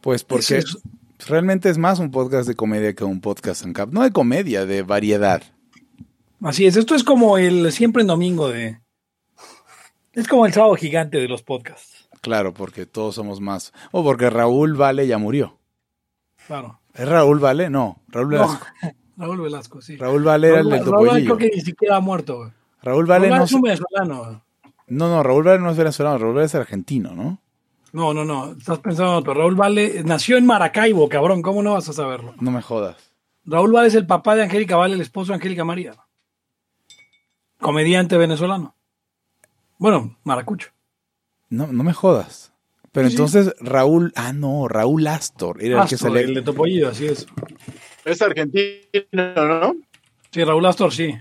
Pues porque Es- realmente es más un podcast de comedia que un podcast en cap. No de comedia, de variedad. Así es, esto es como el siempre en domingo de... Es como el sábado gigante de los podcasts. Claro, porque todos somos más. O porque Raúl Vale ya murió. Claro. ¿Es Raúl Vale? No, Raúl No, Velasco. Raúl Velasco, sí. Raúl Vale era el Raúl, topollillo. creo que ni siquiera ha muerto. güey. Raúl Vale Raúl no, es un venezolano. no, no, Raúl Vale no es venezolano, Raúl Vale es argentino, ¿no? No, no, no. Estás pensando en otro. Raúl Vale nació en Maracaibo, cabrón. ¿Cómo no vas a saberlo? No me jodas. Raúl Vale es el papá de Angélica Vale, el esposo de Angélica María. Comediante venezolano. Bueno, maracucho. No, no me jodas. Pero Sí, sí. entonces Raúl, ah no, Raúl Astor era el que Astor, salía. el de Topollillo, así es. Es argentino, ¿no? Sí, Raúl Astor, sí.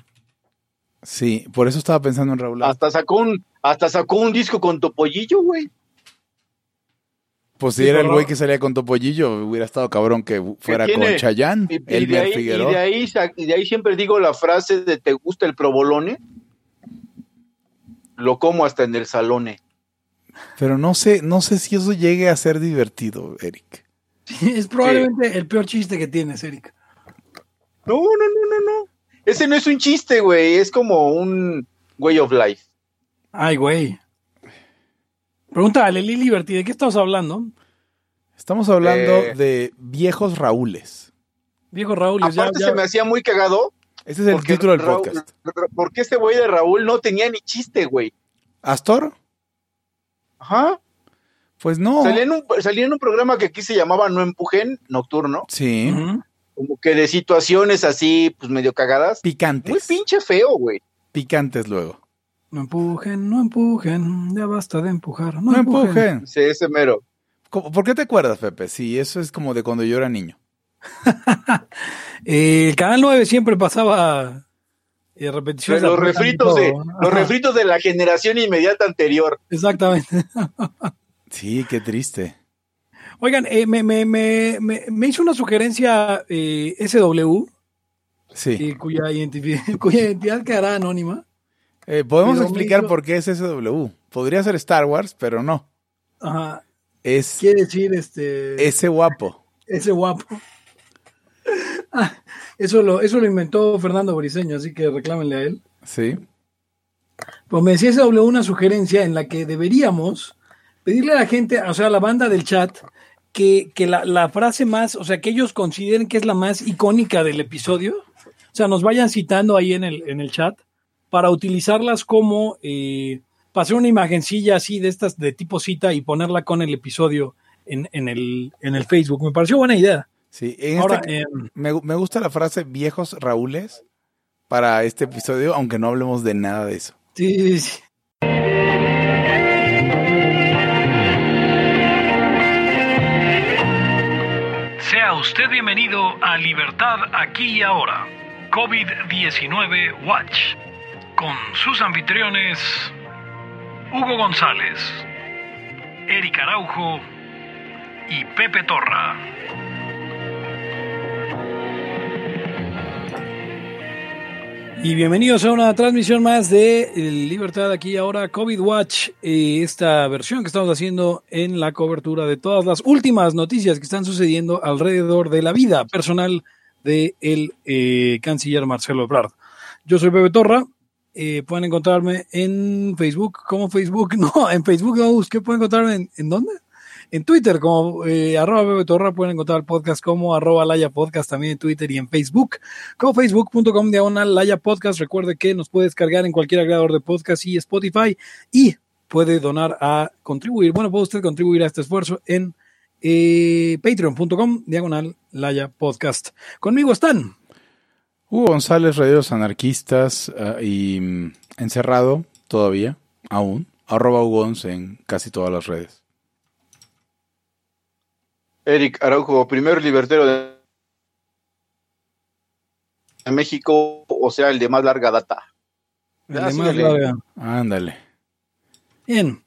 Sí, por eso estaba pensando en Raúl Astor. Hasta sacó un, hasta sacó un disco con Topollillo, güey. Pues si Sí, era el güey que salía con Topollillo, hubiera estado cabrón que fuera con? Chayán, Y, y de y, Figueroa. de ahí, sa- y de ahí siempre digo la frase de ¿te gusta el provolone? Lo como hasta en el salone. Pero no sé, no sé si eso llegue a ser divertido, Eric. Sí, Es probablemente el peor chiste que tienes, Eric. No, no, no, no, no. Ese no es un chiste, güey. Es como un way of life. Ay, güey. Pregúntale, Lili Liberty, ¿de qué estamos hablando? Estamos hablando Eh. de viejos Raúles. Viejo Raúl, ya, Aparte ya- se me hacía muy cagado. Ese es el título del Raúl- podcast. Porque este güey de Raúl no tenía ni chiste, güey. ¿Astor? Ajá. Pues no. Salía, en un, salía en un programa que aquí se llamaba No Empujen, nocturno. Sí. Como que de situaciones así, pues medio cagadas. Picantes. Muy pinche feo, güey. Picantes luego. No empujen, no empujen, ya basta de empujar. No, No empujen. empujen. Sí, ese mero. ¿Cómo- ¿Por qué te acuerdas, Pepe? Sí, eso es como de cuando yo era niño. El Canal 9 siempre pasaba eh, repeticiones. Los refritos de, los refritos de la generación inmediata anterior. Exactamente. Sí, qué triste. Oigan, eh, me, me, me, me, me hizo una sugerencia eh, SW, Sí. eh, cuya identidad quedará anónima. Eh, Podemos Pero explicar por qué es SW. Podría ser Star Wars, pero no. Ajá. Es Quiere decir este ese guapo. ese guapo. Ah, eso, lo, eso lo inventó Fernando Briseño, así que reclámenle a él. Sí. Pues me decía SW una sugerencia en la que deberíamos pedirle a la gente, o sea, a la banda del chat, que, que la, la frase más, o sea, que ellos consideren que es la más icónica del episodio, o sea, nos vayan citando ahí en el, en el chat para utilizarlas como, eh, para hacer una imagencilla así de estas de tipo cita y ponerla con el episodio en, en, el, en el Facebook. Me pareció buena idea. Sí. En Ahora, este- eh, me, me gusta la frase viejos Raúles para este episodio, aunque no hablemos de nada de eso. sí, sí, sí. Sea usted bienvenido a Libertad aquí y ahora. COVID-19 Watch. Con sus anfitriones Hugo González, Eric Araujo y Pepe Torra. Y bienvenidos a una transmisión más de Libertad aquí ahora COVID Watch, eh, esta versión que estamos haciendo en la cobertura de todas las últimas noticias que están sucediendo alrededor de la vida personal del de eh, canciller Marcelo Ebrard. Yo soy Pepe Torra, eh, pueden encontrarme en Facebook como Facebook, no, en Facebook no busqué, pueden encontrarme en, ¿en dónde? En Twitter como eh, arroba Pepe Torra, pueden encontrar podcast como arroba Laya Podcast también en Twitter y en Facebook como facebook.com diagonal Laya Podcast. Recuerde que nos puede descargar en cualquier agregador de podcast y Spotify y puede donar a contribuir. Bueno, puede usted contribuir a este esfuerzo en eh, patreon.com diagonal Laya Podcast. Conmigo están. Hugo González, Radios Anarquistas ah, y mm, encerrado todavía, aún. Arroba Hugo Gonz en casi todas las redes. Eric Araujo, primer libertero de México, o sea, el de más larga data. el de más síguele. larga. Ándale. Bien.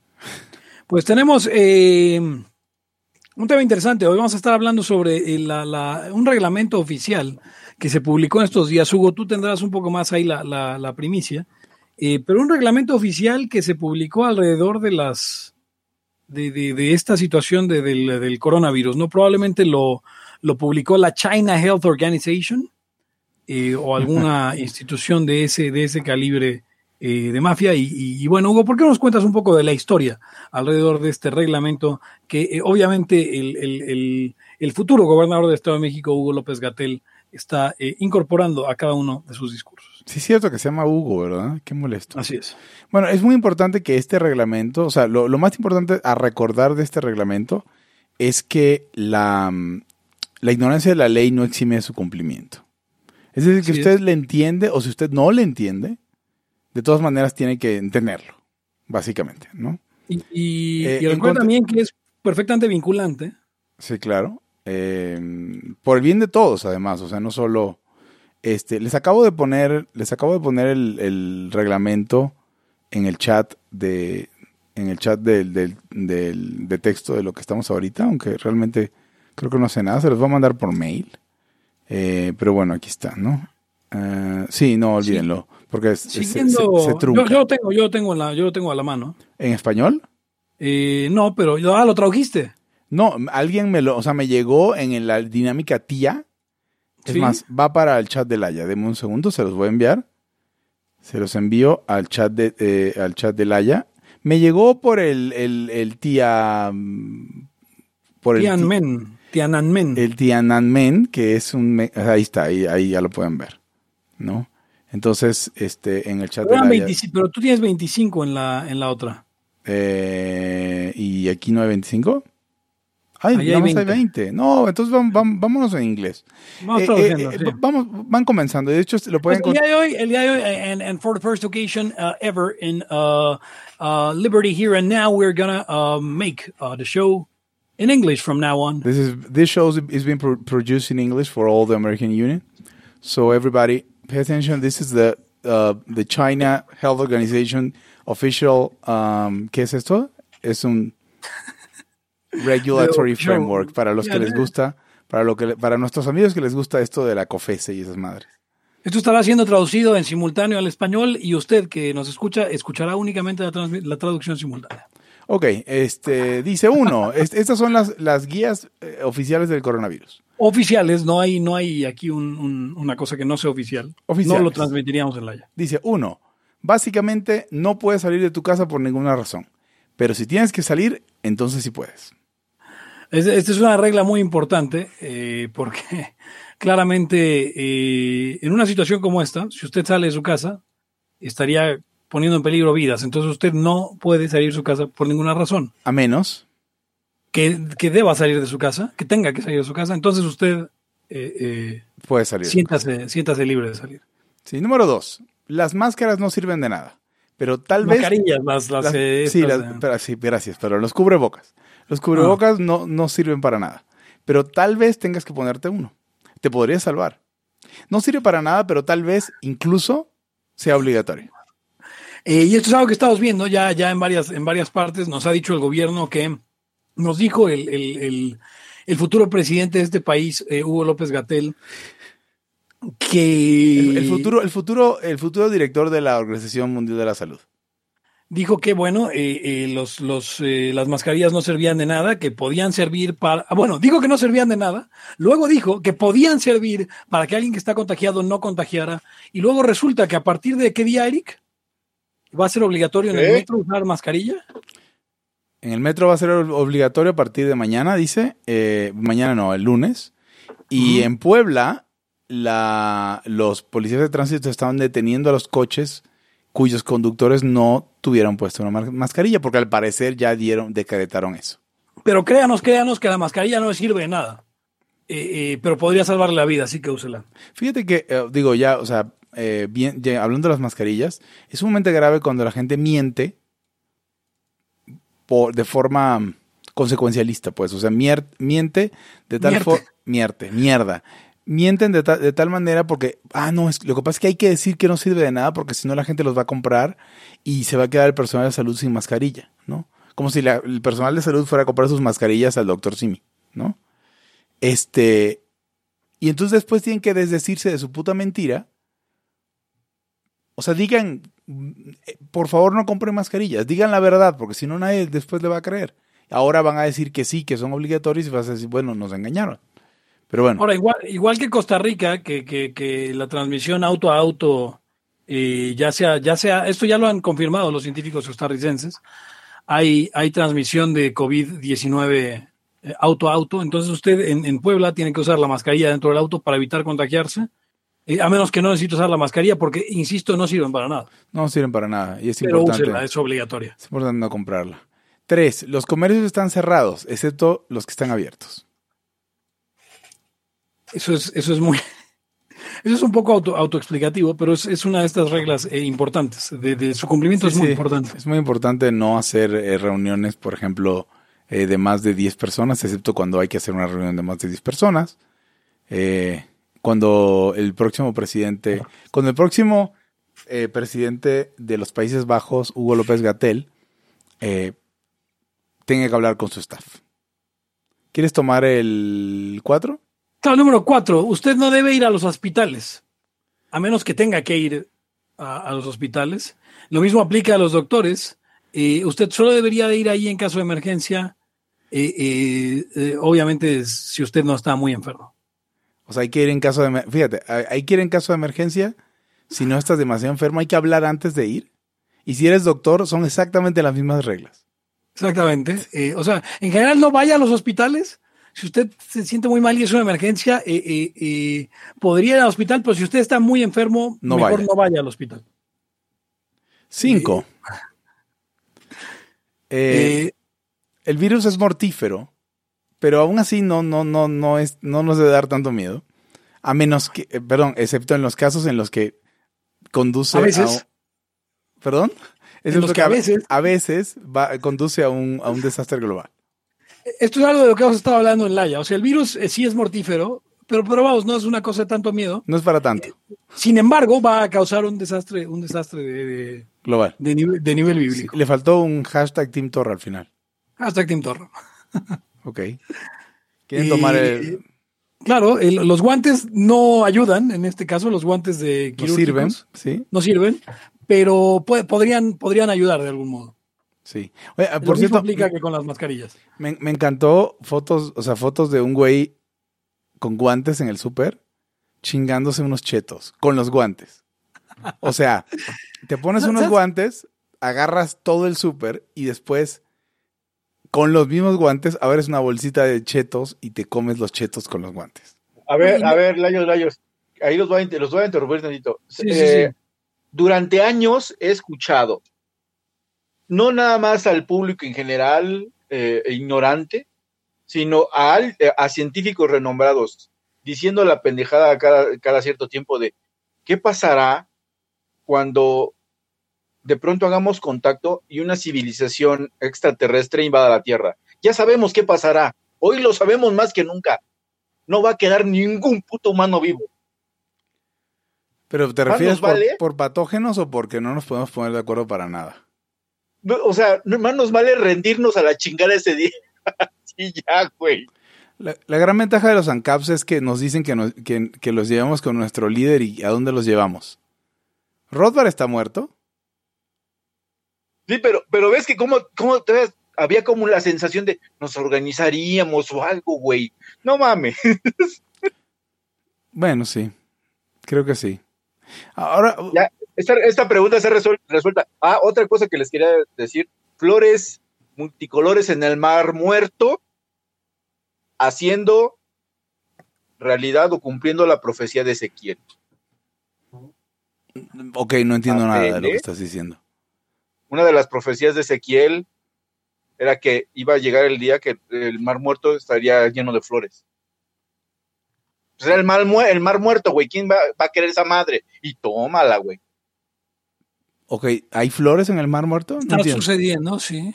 Pues tenemos eh, un tema interesante. Hoy vamos a estar hablando sobre eh, la- la- un reglamento oficial que se publicó en estos días. Hugo, tú tendrás un poco más ahí la, la- la primicia. Eh, pero un reglamento oficial que se publicó alrededor de las de, de, de esta situación de, del, del, coronavirus, ¿no? Probablemente lo, lo publicó la China Health Organization eh, o alguna institución de ese, de ese calibre eh, de mafia. Y, y, y, bueno, Hugo, ¿por qué nos cuentas un poco de la historia alrededor de este reglamento que eh, obviamente el, el, el, el, futuro gobernador del Estado de México, Hugo López Gatel, está eh, incorporando a cada uno de sus discursos? Sí, es cierto que se llama Hugo, ¿verdad? Qué molesto. Así es. Bueno, es muy importante que este reglamento, o sea, lo, lo más importante a recordar de este reglamento es que la, la ignorancia de la ley no exime de su cumplimiento. Es decir, que sí, usted es. le entiende o si usted no le entiende, de todas maneras tiene que entenderlo, básicamente, ¿no? Y, y, eh, y recuerda también que es perfectamente vinculante. Sí, claro. Eh, por el bien de todos, además, o sea, no solo... Este, les acabo de poner, les acabo de poner el, el reglamento en el chat de, en el chat del, del, del, de texto de lo que estamos ahorita, aunque realmente creo que no hace nada, se los voy a mandar por mail. Eh, pero bueno, aquí está, ¿no? Uh, sí, no, olvídenlo, porque se, se, se trunca. Yo, yo, tengo, yo tengo la, yo lo tengo a la mano. ¿En español? Eh, no, pero ah, lo tradujiste. No, alguien me lo, o sea, me llegó en la dinámica tía. Es ¿Sí? más, va para el chat de Laia. Deme un segundo, se los voy a enviar. Se los envío al chat de, eh, al chat de Laia. Me llegó por el, el, el tía. mm, Por el Tianmen. Tiananmen. El Tiananmen, que es un. Ahí está, ahí, ahí ya lo pueden ver. ¿No? Entonces, este, en el chat pero de Laia. 25, pero tú tienes 25 en la, en la otra. Eh, ¿Y aquí no hay 25? Ay, Ahí hay 20. hay 20. No, entonces vamos, vamos, vámonos en inglés. Vamos, eh, eh, sí. vamos, van comenzando. De hecho, lo pueden pues el día de hoy, el día de hoy, and, and for the first occasion uh, ever in uh, uh, Liberty here and now, we're gonna make uh, the show in English from now on. This is this show is being pro produced in English for all the American Union. So everybody, pay attention. This is the uh, the China Health Organization official. Um, ¿Qué es esto? Es un regulatory framework para los que les gusta, para lo que para nuestros amigos que les gusta esto de la COFESE y esas madres. Esto estará siendo traducido en simultáneo al español y usted que nos escucha escuchará únicamente la, la traducción simultánea. Ok, este, dice uno, est estas son las, las guías eh, oficiales del coronavirus. Oficiales, no hay, no hay aquí un, un, una cosa que no sea oficial. Oficiales. No lo transmitiríamos en la ya. Dice uno, básicamente no puedes salir de tu casa por ninguna razón, pero si tienes que salir, entonces sí puedes. Esta es una regla muy importante eh, porque claramente eh, en una situación como esta, si usted sale de su casa, estaría poniendo en peligro vidas. Entonces usted no puede salir de su casa por ninguna razón. A menos que, que deba salir de su casa, que tenga que salir de su casa. Entonces usted eh, puede salir. Siéntase, siéntase libre de salir. Sí, número dos. Las máscaras no sirven de nada. Pero tal vez. Mascarillas, las, las, las sí, las, pero, sí, gracias. Pero los cubrebocas. Los cubrebocas ah. no, no sirven para nada. Pero tal vez tengas que ponerte uno. Te podría salvar. No sirve para nada, pero tal vez incluso sea obligatorio. Eh, y esto es algo que estamos viendo ya, ya en, varias, en varias partes. Nos ha dicho el gobierno que nos dijo el, el, el, el futuro presidente de este país, eh, Hugo López Gatel, que el, el, futuro, el, futuro, el futuro director de la Organización Mundial de la Salud dijo que bueno, eh, eh, los, los, eh, las mascarillas no servían de nada, que podían servir para, ah, bueno, dijo que no servían de nada, luego dijo que podían servir para que alguien que está contagiado no contagiara, y luego resulta que a partir de qué día, Eric, va a ser obligatorio en el metro usar mascarilla. En el metro va a ser obligatorio a partir de mañana, dice, eh, mañana no, el lunes, y en Puebla la, los policías de tránsito estaban deteniendo a los coches cuyos conductores no tuvieron puesto una mascarilla, porque al parecer ya dieron, decretaron eso. Pero créanos, créanos que la mascarilla no sirve de nada. Eh, eh, pero podría salvarle la vida, así que úsela. Fíjate que, eh, digo, ya, o sea, bien, ya, hablando de las mascarillas, es sumamente grave cuando la gente miente por, de forma consecuencialista, pues, o sea, mier, miente de tal forma, mierte, mierda, mienten de, ta de, tal manera porque, ah, no, es, lo que pasa es que hay que decir que no sirve de nada porque si no la gente los va a comprar y se va a quedar el personal de salud sin mascarilla, ¿no? Como si el personal de salud fuera a comprar sus mascarillas al doctor Simi, ¿no? Este, y entonces después tienen que desdecirse de su puta mentira. O sea, digan, por favor no compren mascarillas, digan la verdad, porque si no nadie después le va a creer. Ahora van a decir que sí, que son obligatorios y vas a decir, bueno, nos engañaron. Pero bueno. Ahora, igual, igual que Costa Rica, que, que, que la transmisión auto a auto, eh, ya sea, ya sea, esto ya lo han confirmado los científicos costarricenses, hay, hay transmisión de COVID-19 eh, auto a auto, entonces usted en, en, Puebla tiene que usar la mascarilla dentro del auto para evitar contagiarse, eh, a menos que no necesite usar la mascarilla, porque, insisto, no sirven para nada. No sirven para nada, y es Pero importante. úsela, es obligatoria. Es importante no comprarla. Tres, los comercios están cerrados, excepto los que están abiertos. Eso es, eso es muy, eso es un poco auto, autoexplicativo, pero es, es, una de estas reglas eh, importantes. De, de, su cumplimiento Sí, es muy sí. importante. Es muy importante no hacer eh, reuniones, por ejemplo, eh, de más de 10 personas, excepto cuando hay que hacer una reunión de más de 10 personas. Cuando el próximo presidente, cuando el próximo presidente de los Países Bajos, Hugo López Gatel, tenga que hablar con su staff. ¿Quieres tomar el 4? Claro, número cuatro, usted no debe ir a los hospitales, a menos que tenga que ir a, a los hospitales. Lo mismo aplica a los doctores. Eh, usted solo debería de ir ahí en caso de emergencia, eh, eh, obviamente si usted no está muy enfermo. O sea, hay que ir en caso de... Fíjate, hay que ir en caso de emergencia. Si no estás demasiado enfermo, hay que hablar antes de ir. Y si eres doctor, son exactamente las mismas reglas. Exactamente. O sea, en general no vaya a los hospitales. Si usted se siente muy mal y es una emergencia, eh, eh, eh, podría ir al hospital, pero si usted está muy enfermo, No mejor vaya. no vaya al hospital. Cinco. Eh, el virus es mortífero, pero aún así no, no, no, no, es, no nos debe dar tanto miedo. A menos que, perdón, excepto en los casos en los que conduce A veces. ¿Perdón? En los que a veces- a veces va, conduce a un, a un desastre global. Esto es algo de lo que hemos estado hablando en Laia. O sea, el virus eh, sí es mortífero, pero, pero vamos, no es una cosa de tanto miedo. No es para tanto. Sin embargo, va a causar un desastre, un desastre de, de, Global. de nivel, de nivel Sí, bíblico. le faltó un hashtag Team al final. Tim Torro. Ok. ¿Quieren Y- tomar el...? Claro, el- los guantes no ayudan, en este caso, los guantes de No sirven, sí, no sirven, pero podrían, podrían ayudar de algún modo. Sí. Oye, Lo por cierto, aplica que con las mascarillas. me, me encantó fotos, o sea, fotos de un güey con guantes en el súper chingándose unos chetos con los guantes. O sea, te pones unos guantes, agarras todo el súper y después con los mismos guantes abres una bolsita de chetos y te comes los chetos con los guantes. A ver, a ver, Layos, Layos. Ahí los voy a, inter- los voy a interrumpir tantito. Sí, sí, Eh, sí. Durante años he escuchado, no nada más al público en general eh, ignorante, sino a, eh, a científicos renombrados diciendo la pendejada cada, cada cierto tiempo de qué pasará cuando de pronto hagamos contacto y una civilización extraterrestre invada la Tierra. Ya sabemos qué pasará. Hoy lo sabemos más que nunca. No va a quedar ningún puto humano vivo. Pero ¿te ¿Más refieres por, vale? por patógenos o porque no nos podemos poner de acuerdo para nada? O sea, más nos vale rendirnos a la chingada ese día. sí, ya, güey. La, la gran ventaja de los ANCAPs es que nos dicen que, nos- que, que los llevamos con nuestro líder y a dónde los llevamos. ¿Rothbard está muerto? Sí, pero, pero ves que como, como te ves, había como la sensación de nos organizaríamos o algo, güey. No mames. Bueno, sí. Creo que sí. Ahora, Ya. Esta, esta pregunta se resuel- resuelta. Ah, otra cosa que les quería decir. Flores multicolores en el mar muerto haciendo realidad o cumpliendo la profecía de Ezequiel. ok, no entiendo nada de lo que estás diciendo. Una de las profecías de Ezequiel era que iba a llegar el día que el mar muerto estaría lleno de flores. Pues era el mar, mu- el mar muerto, güey. ¿Quién va, va a querer esa madre? Y tómala, güey. Ok, ¿hay flores en el Mar Muerto? No Está entiendo. sucediendo, sí.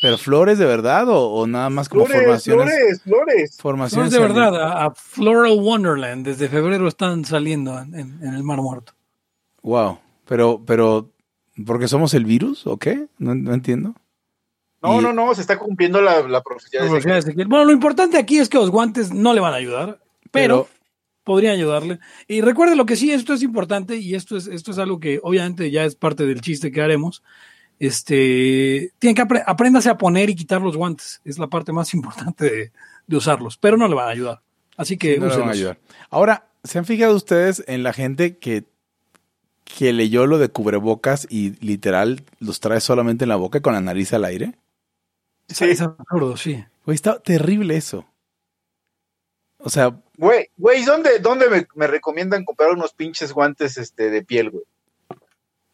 ¿Pero flores de verdad o, o nada más como Flores, formaciones? flores, flores. Formaciones es de verdad, a, a Floral Wonderland, desde febrero están saliendo en, en- en el Mar Muerto. Wow. Pero, pero, ¿porque somos el virus o qué? No, no entiendo. No, Y- no, no, se está cumpliendo la, la profecía de Ezequiel. Ezequiel. Bueno, lo importante aquí es que los guantes no le van a ayudar, pero, Pero- podrían ayudarle. Y recuerde lo que sí, esto es importante y esto es, esto es algo que obviamente ya es parte del chiste que haremos. este, tiene que apre- apréndase a poner y quitar los guantes. Es la parte más importante de, de usarlos, pero no le van a ayudar. Así que No le van a ayudar. Ahora, ¿se han fijado ustedes en la gente que, que leyó lo de cubrebocas y literal los trae solamente en la boca y con la nariz al aire? Es, es absurdo, sí. Güey, está terrible eso. O sea, Güey, güey, ¿dónde, dónde me, me recomiendan comprar unos pinches guantes este, de piel, güey?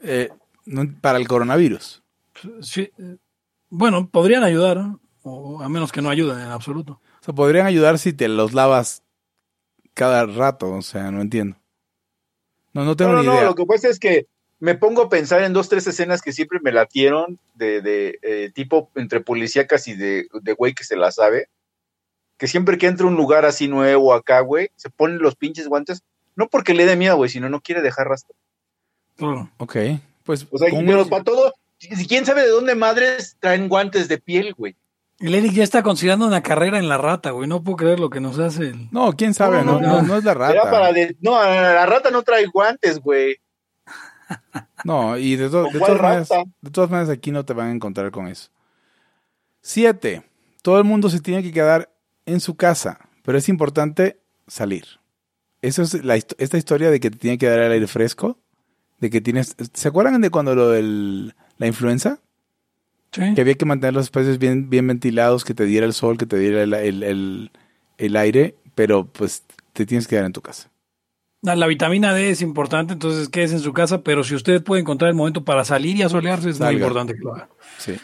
eh, no- para el coronavirus. Sí, Bueno, podrían ayudar, ¿no? o a menos que no ayuden en absoluto. O sea, podrían ayudar si te los lavas cada rato. O sea, no entiendo. No, no tengo No, no, ni no, idea. lo que pasa es que me pongo a pensar en dos, tres escenas que siempre me latieron de, de eh, tipo entre policíacas y de, de güey que se la sabe. Que siempre que entra a un lugar así nuevo acá, güey, se ponen los pinches guantes. No porque le dé miedo, güey, sino no quiere dejar rastro. Claro. Ok, pues. O sea, ¿cómo- pero para todo, ¿quién sabe de dónde madres traen guantes de piel, güey? El Eric ya está considerando una carrera en la rata, güey. No puedo creer lo que nos hace el... No, quién sabe, no, No, no, no. no es la Era para rata. de, no, la rata no trae guantes, güey. No, y de, to- de todas maneras aquí no te van a encontrar con eso. Siete, todo el mundo se tiene que quedar en su casa, pero es importante salir. Eso es la, esta historia de que te tiene que dar el aire fresco, de que tienes, ¿se acuerdan de cuando lo del la influenza? Sí. Que había que mantener los espacios bien, bien ventilados, que te diera el sol, que te diera el, el- el- el aire, pero pues te tienes que quedar en tu casa. La, vitamina D es importante, entonces quédese en su casa, pero si usted puede encontrar el momento para salir y asolearse, es muy importante que lo haga. Sí.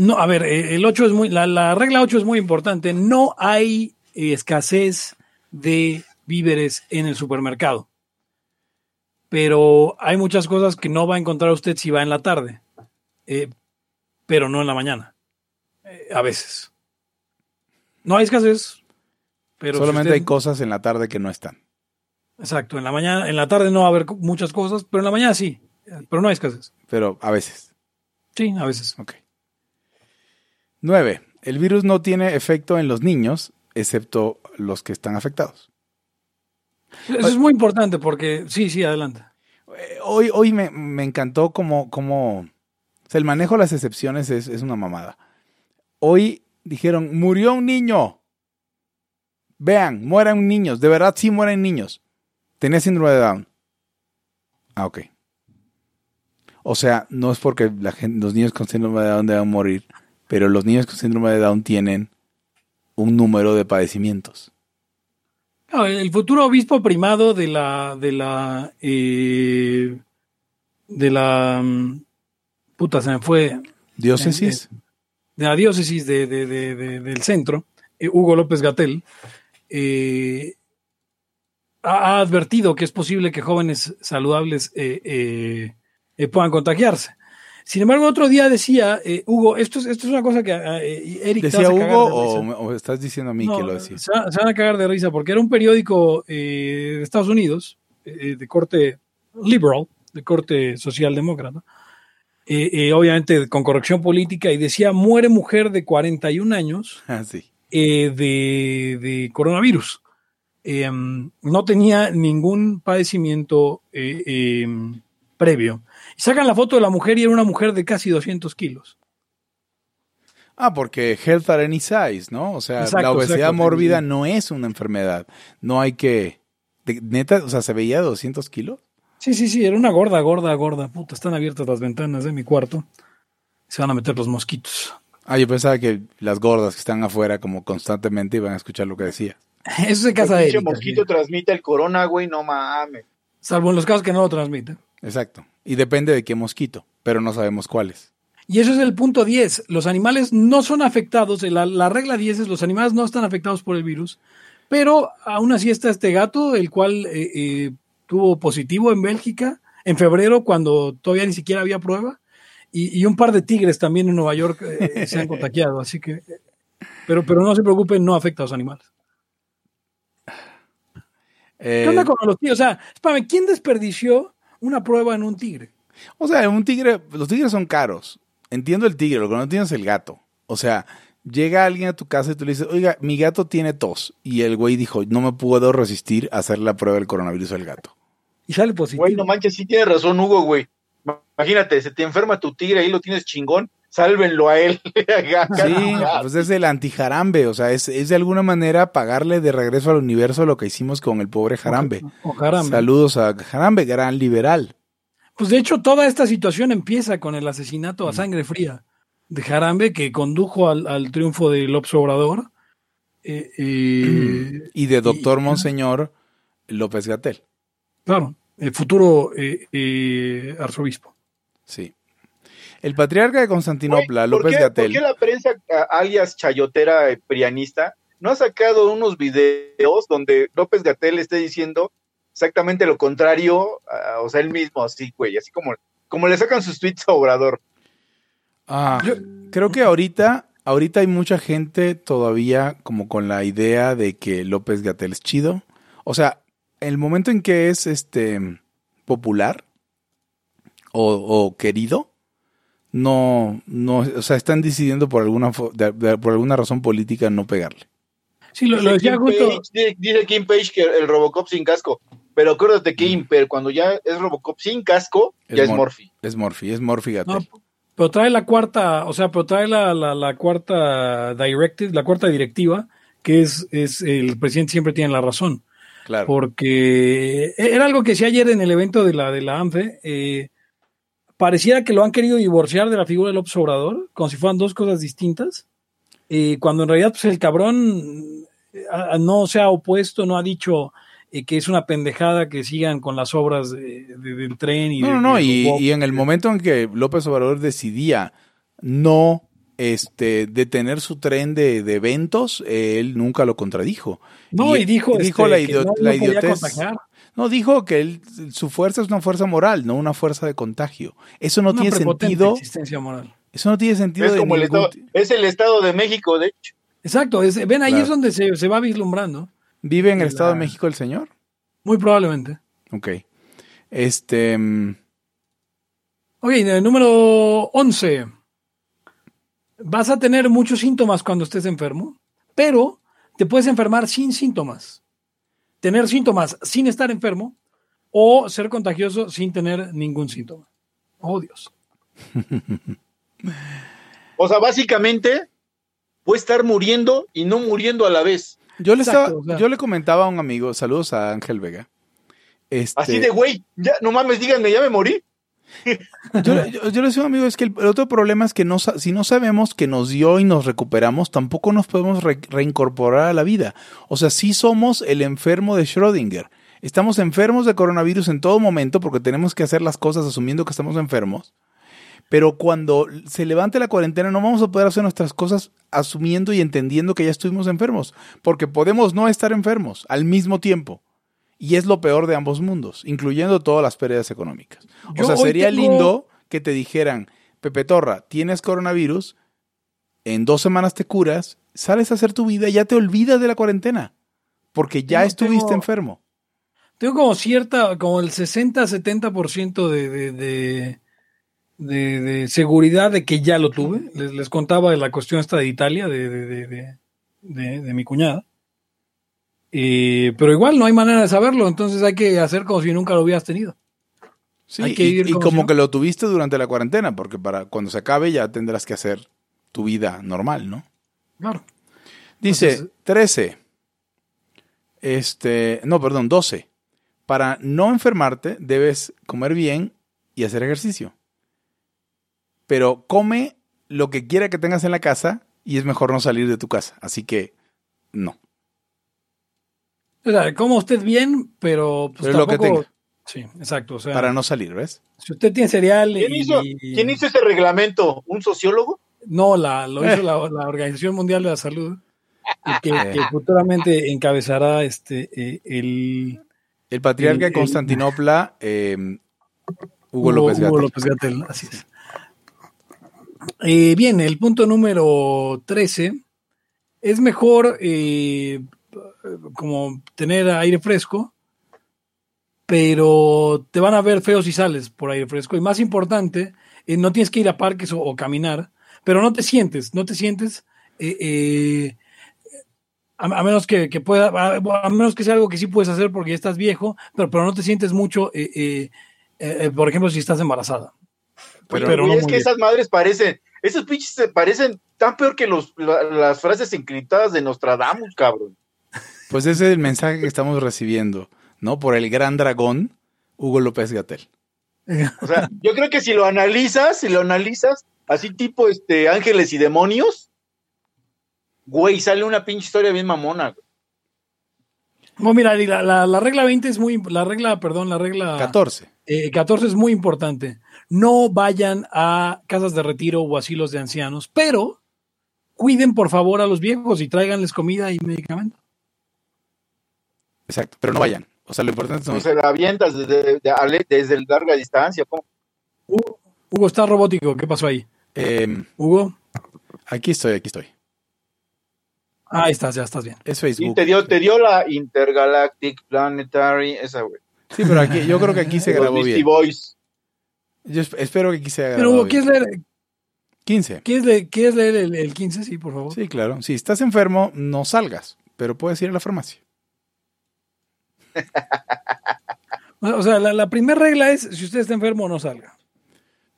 No, a ver, eh, el 8 es muy, la, la regla 8 es muy importante. No hay escasez de víveres en el supermercado. Pero hay muchas cosas que no va a encontrar usted si va en la tarde. Eh, pero no en la mañana. Eh, a veces. No hay escasez. Pero si Solamente usted- hay cosas en la tarde que no están. Exacto, en la mañana, en la tarde no va a haber muchas cosas, pero en la mañana sí. Pero no hay escasez. Pero a veces. Sí, a veces. Ok. 9. El virus no tiene efecto en los niños, excepto los que están afectados. Eso es muy importante porque, sí, sí, adelante. Eh, Hoy, hoy me, me encantó como, como... O sea, el manejo de las excepciones es, es una mamada. Hoy dijeron, murió un niño. Vean, mueran niños. De verdad, sí mueren niños. Tenía síndrome de Down. Ah, ok. O sea, no es porque la gente, los niños con síndrome de Down deban morir, pero los niños con síndrome de Down tienen un número de padecimientos. No, el futuro obispo primado de la de la eh, de la mm, puta se me fue Diócesis. de la diócesis de, de- de- de- del centro, eh, Hugo López Gatel, eh, ha, advertido que es posible que jóvenes saludables eh, puedan contagiarse. Sin embargo, otro día decía, eh, Hugo, esto es, esto es una cosa que eh, Eric te ¿Decía vas a cagar Hugo de o, risa. o estás diciendo a mí No, que lo decía? Se, van- se van a cagar de risa porque era un periódico eh, de Estados Unidos, eh, de corte liberal, de corte socialdemócrata, eh, eh, obviamente con corrección política, y decía, muere mujer de 41 años Ah, sí. eh, de, de coronavirus. Eh, no tenía ningún padecimiento eh, eh, previo. Y sacan la foto de la mujer y era una mujer de casi 200 kilos. Ah, porque health at any size, ¿no? O sea, Exacto, la obesidad exacto. mórbida no es una enfermedad. No hay que... de- neta, o sea, ¿se veía de 200 kilos? Sí, sí, sí, era una gorda, gorda, gorda. Puta, están abiertas las ventanas de mi cuarto. Se van a meter los mosquitos. Ah, yo pensaba que las gordas que están afuera como constantemente iban a escuchar lo que decía. Eso se casa El de Erika, mosquito transmite el corona, güey, no mames. Salvo en los casos que no lo transmiten. Exacto. Y depende de qué mosquito, pero no sabemos cuáles. Y eso es el punto 10. Los animales no son afectados. La, la regla 10 es los animales no están afectados por el virus. Pero aún así está este gato, el cual eh, eh, tuvo positivo en Bélgica en febrero, cuando todavía ni siquiera había prueba. Y, y un par de tigres también en Nueva York eh, se han contagiado. Así que. eh, Pero, pero no se preocupen, no afecta a los animales. Eh, ¿Qué onda con los tigres? O sea, espérame, ¿quién desperdició una prueba en un tigre? O sea, un tigre, los tigres son caros. Entiendo el tigre, lo que no entiendo es el gato. O sea, llega alguien a tu casa y tú le dices, oiga, mi gato tiene tos. Y el güey dijo, no me puedo resistir a hacer la prueba del coronavirus al gato. Y sale positivo. Güey, no manches, sí tiene razón Hugo, güey. Imagínate, se te enferma tu tigre, ahí lo tienes chingón, sálvenlo a él. sí, pues es el antijarambe, o sea, es, es, de alguna manera pagarle de regreso al universo lo que hicimos con el pobre Jarambe. O, Jarambe. Saludos a Jarambe, gran liberal. Pues de hecho toda esta situación empieza con el asesinato a sangre fría de Jarambe que condujo al, al triunfo de López Obrador. Eh, eh, y de doctor Monseñor López Gatel. Claro, el futuro eh, arzobispo. Sí. El patriarca de Constantinopla, López Gatel. ¿Por qué la prensa, alias chayotera prianista, no ha sacado unos videos donde López Gatel esté diciendo exactamente lo contrario, o sea, él mismo, así, güey, así como, como le sacan sus tweets a Obrador? Ah, Yo, creo que ahorita, ahorita hay mucha gente todavía como con la idea de que López Gatel es chido. O sea, el momento en que es este popular o, querido, no, no, o sea, están decidiendo por alguna, por alguna razón política no pegarle. Sí, lo, dice, decía Kim Page, dice, dice, Kim Page que el Robocop sin casco. Pero acuérdate que Imper, cuando ya es Robocop sin casco, ya es Morphy. Es Morphy, es Morphy Gatel. No, pero trae la cuarta, o sea, pero trae la, la, la, cuarta directive, la cuarta directiva, que es, es el presidente siempre tiene la razón. Claro. Porque era algo que decía ayer en el evento de la, de la ANFE. Eh, pareciera que lo han querido divorciar de la figura del observador, como si fueran dos cosas distintas. Eh, cuando en realidad pues, el cabrón a, no se ha opuesto, no ha dicho eh, que es una pendejada que sigan con las obras de, de, del tren. Y no, de, no, no, y, y, en el momento en que López Obrador decidía no este, detener su tren de, de eventos, eh, él nunca lo contradijo. No, y, y dijo, dijo este, la, idiot no, la. No, dijo que él, su fuerza es una fuerza moral, no una fuerza de contagio. Eso no una tiene sentido. Existencia moral. Eso no tiene sentido. Es de como el ningún... estado, es el Estado de México, de hecho. Exacto, es, ven ahí Claro. es donde se, se va vislumbrando. ¿Vive en el La- Estado de México el señor? Muy probablemente. Ok. Este. mm, Ok, número 11. Vas a tener muchos síntomas cuando estés enfermo, pero te puedes enfermar sin síntomas. Tener síntomas sin estar enfermo o ser contagioso sin tener ningún síntoma. Oh, Dios. O sea, básicamente puede estar muriendo y no muriendo a la vez. Yo le, Exacto, estaba, o sea. yo le comentaba a un amigo, saludos a Ángel Vega. Este, Así de, güey, ya, no mames, díganme, ya me morí. Yo, yo- yo le decía a un amigo, es que el, otro problema es que no, si no sabemos que nos dio y nos recuperamos, tampoco nos podemos re- reincorporar a la vida. O sea, sí somos el enfermo de Schrödinger. Estamos enfermos de coronavirus en todo momento porque tenemos que hacer las cosas asumiendo que estamos enfermos. Pero cuando se levante la cuarentena no vamos a poder hacer nuestras cosas asumiendo y entendiendo que ya estuvimos enfermos, porque podemos no estar enfermos al mismo tiempo. Y es lo peor de ambos mundos, incluyendo todas las pérdidas económicas. Yo o sea, sería tengo- lindo que te dijeran, Pepe Torra, tienes coronavirus, en dos semanas te curas, sales a hacer tu vida y ya te olvidas de la cuarentena, porque ya Tengo- estuviste tengo- enfermo. Tengo como cierta, como el 60-70% de, de, de, de, de seguridad de que ya lo tuve. Les, les contaba de la cuestión esta de Italia, de, de, de, de, de- de mi cuñada. Eh, pero igual no hay manera de saberlo, entonces hay que hacer como si nunca lo hubieras tenido. Sí, Hay que y, ir y como como si no. que lo tuviste durante la cuarentena, porque para cuando se acabe ya tendrás que hacer tu vida normal, ¿no? Claro. Dice Entonces- 13. Este, no, perdón, 12. Para no enfermarte debes comer bien y hacer ejercicio. Pero come lo que quiera que tengas en la casa y es mejor no salir de tu casa. Así que no. O sea, coma usted bien, pero pues Pero lo que tenga. Sí, exacto. O sea, Para no salir, ¿ves? si usted tiene cereal ¿Quién y, hizo, ¿quién hizo ese reglamento? ¿Un sociólogo? No, la, lo hizo la, la Organización Mundial de la Salud, y que, Eh. que futuramente encabezará este eh, el El patriarca El- de Constantinopla, eh, Hugo, López Hugo Gatell. López Gatell, así es. Eh, bien, el punto número 13 es mejor eh, como tener aire fresco, pero te van a ver feo si sales por aire fresco. Y más importante, eh, no tienes que ir a parques o, o caminar, pero no te sientes, no te sientes, eh, eh, a, a menos que, que pueda, a, a menos que sea algo que sí puedes hacer porque ya estás viejo, pero, pero no te sientes mucho, eh, por ejemplo, si estás embarazada. Pero, Pero no es que bien. esas madres parecen, esos pinches se parecen tan peor que los, la- las frases encriptadas de Nostradamus, cabrón. Pues ese es el mensaje que estamos recibiendo, ¿no? Por el gran dragón, Hugo López Gatel. O sea, yo creo que si lo analizas, si lo analizas, así tipo este ángeles y demonios, güey, sale una pinche historia bien mamona. güey. No, mira, la, la- la regla 20 es muy, la regla, perdón, la regla 14. eh, 14 es muy importante. No vayan a casas de retiro o asilos de ancianos, pero cuiden por favor a los viejos y tráiganles comida y medicamento. Exacto, pero no vayan. O sea, lo importante No es se la avientas desde, desde larga distancia. ¿cómo? Hugo, está robótico. ¿Qué pasó ahí? eh, Hugo, aquí estoy, aquí estoy. ah, ahí estás, ya estás bien. Es Y Facebook. te dio, te dio la Intergalactic Planetary, esa, güey. Sí, pero aquí, yo creo que aquí se grabó bien. Boys. Yo esp- espero que aquí se haya Pero Hugo, ¿quieres leer, 15. quieres leer, quieres leer el, el 15? Sí, por favor. Sí, claro. Si estás enfermo, no salgas, pero puedes ir a la farmacia. O sea, la, la primera regla es, si usted está enfermo, no salga.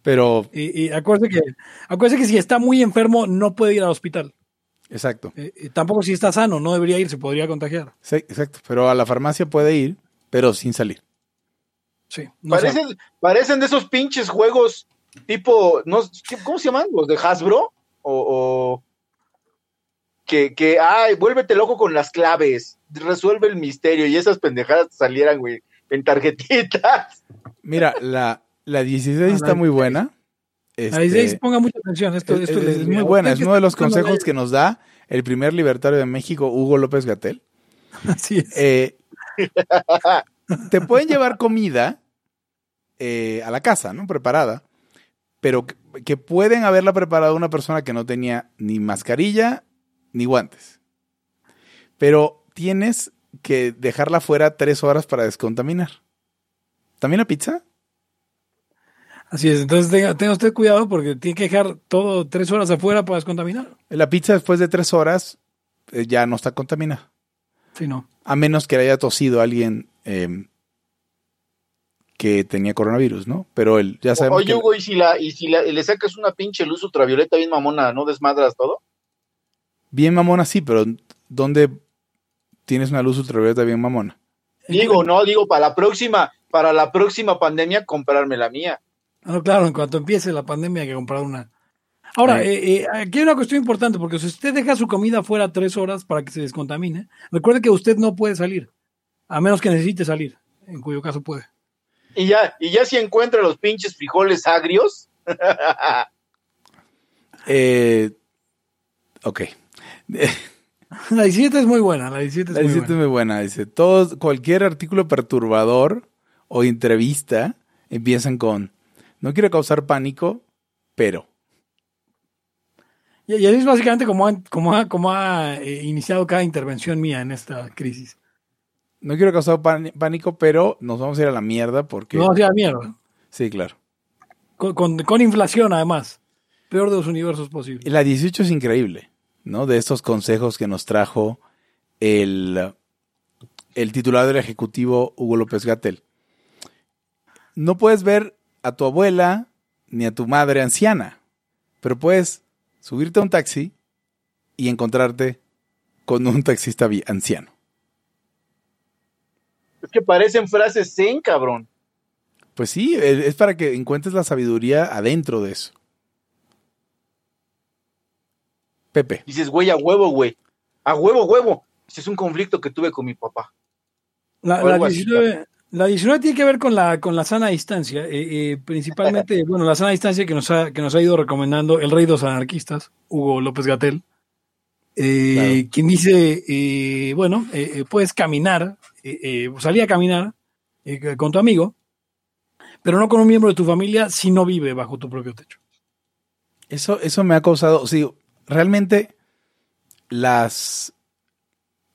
Pero, Y, y acuérdese, que, acuérdese que si está muy enfermo, no puede ir al hospital. exacto. Eh, tampoco si está sano, no debería ir, se podría contagiar. Sí, exacto. Pero a la farmacia puede ir, pero sin salir. Sí. no. Parecen, parecen de esos pinches juegos tipo, no, ¿cómo se llaman? ¿Los de Hasbro? O, o que, que, ay, vuélvete loco con las claves, resuelve el misterio y esas pendejadas salieran, güey, en tarjetitas. Mira, la, la 16 Ah, está la muy buena. Ahí Este, sí, ponga mucha atención. Esto, es, esto es- es muy buena. Es uno de los consejos que nos da el primer libertario de México, Hugo López Gatel. la- Así es. Eh, te pueden llevar comida eh, a la casa, ¿no? Preparada, pero que, que pueden haberla preparado una persona que no tenía ni mascarilla ni guantes. Pero tienes que dejarla fuera tres horas para descontaminar. ¿También la pizza? Así es. Entonces tenga, tenga usted cuidado porque tiene que dejar todo tres horas afuera para descontaminar. La pizza después de tres horas eh, ya no está contaminada. Sí, no. A menos que le haya tosido a alguien eh, que tenía coronavirus, ¿no? Pero él, ya sabemos Oye, que- Hugo, y si, la, y si la- le sacas una pinche luz ultravioleta bien mamona, ¿no desmadras todo? Bien mamona, sí, pero ¿dónde tienes una luz ultravioleta bien mamona? Digo, no, digo, para la próxima, para la próxima pandemia, comprarme la mía. Ah, no, claro, en cuanto empiece la pandemia hay que comprar una. Ahora, eh, eh, aquí hay una cuestión importante, porque si usted deja su comida fuera tres horas para que se descontamine, recuerde que usted no puede salir, a menos que necesite salir, en cuyo caso puede. Y ya, y ya si encuentra los pinches frijoles agrios, Eh, ok. La 17 es muy buena, la 17 es La muy 17 es buena. muy buena. Dice, todos, cualquier artículo perturbador o entrevista empiezan con, no quiero causar pánico, pero. Y, y así es básicamente como ha, como ha, como ha eh, iniciado cada intervención mía en esta crisis. No quiero causar pánico, pero nos vamos a ir a la mierda porque... No hacía mierda. Sí, claro. Con, con- con inflación, además. Peor de los universos posibles. La 18 es increíble, ¿no? De estos consejos que nos trajo el, el titular del Ejecutivo, Hugo López Gatel. No puedes ver a tu abuela ni a tu madre anciana, pero puedes subirte a un taxi y encontrarte con un taxista anciano. es que parecen frases zen, cabrón. Pues sí, es es para que encuentres la sabiduría adentro de eso. Pepe. Dices, güey, a huevo, güey. A huevo, huevo. Ese es un conflicto que tuve con mi papá. La, la algo así, 19, la 19 tiene que ver con la, con la sana distancia, eh, eh, principalmente, bueno, la sana distancia que nos, ha, que nos ha ido recomendando el rey de los anarquistas, Hugo López Gatel, eh, Claro. quien dice, eh, bueno, puedes caminar, eh, eh, salir a caminar eh, con tu amigo, pero no con un miembro de tu familia si no vive bajo tu propio techo. Eso, eso me ha causado, sí, realmente las,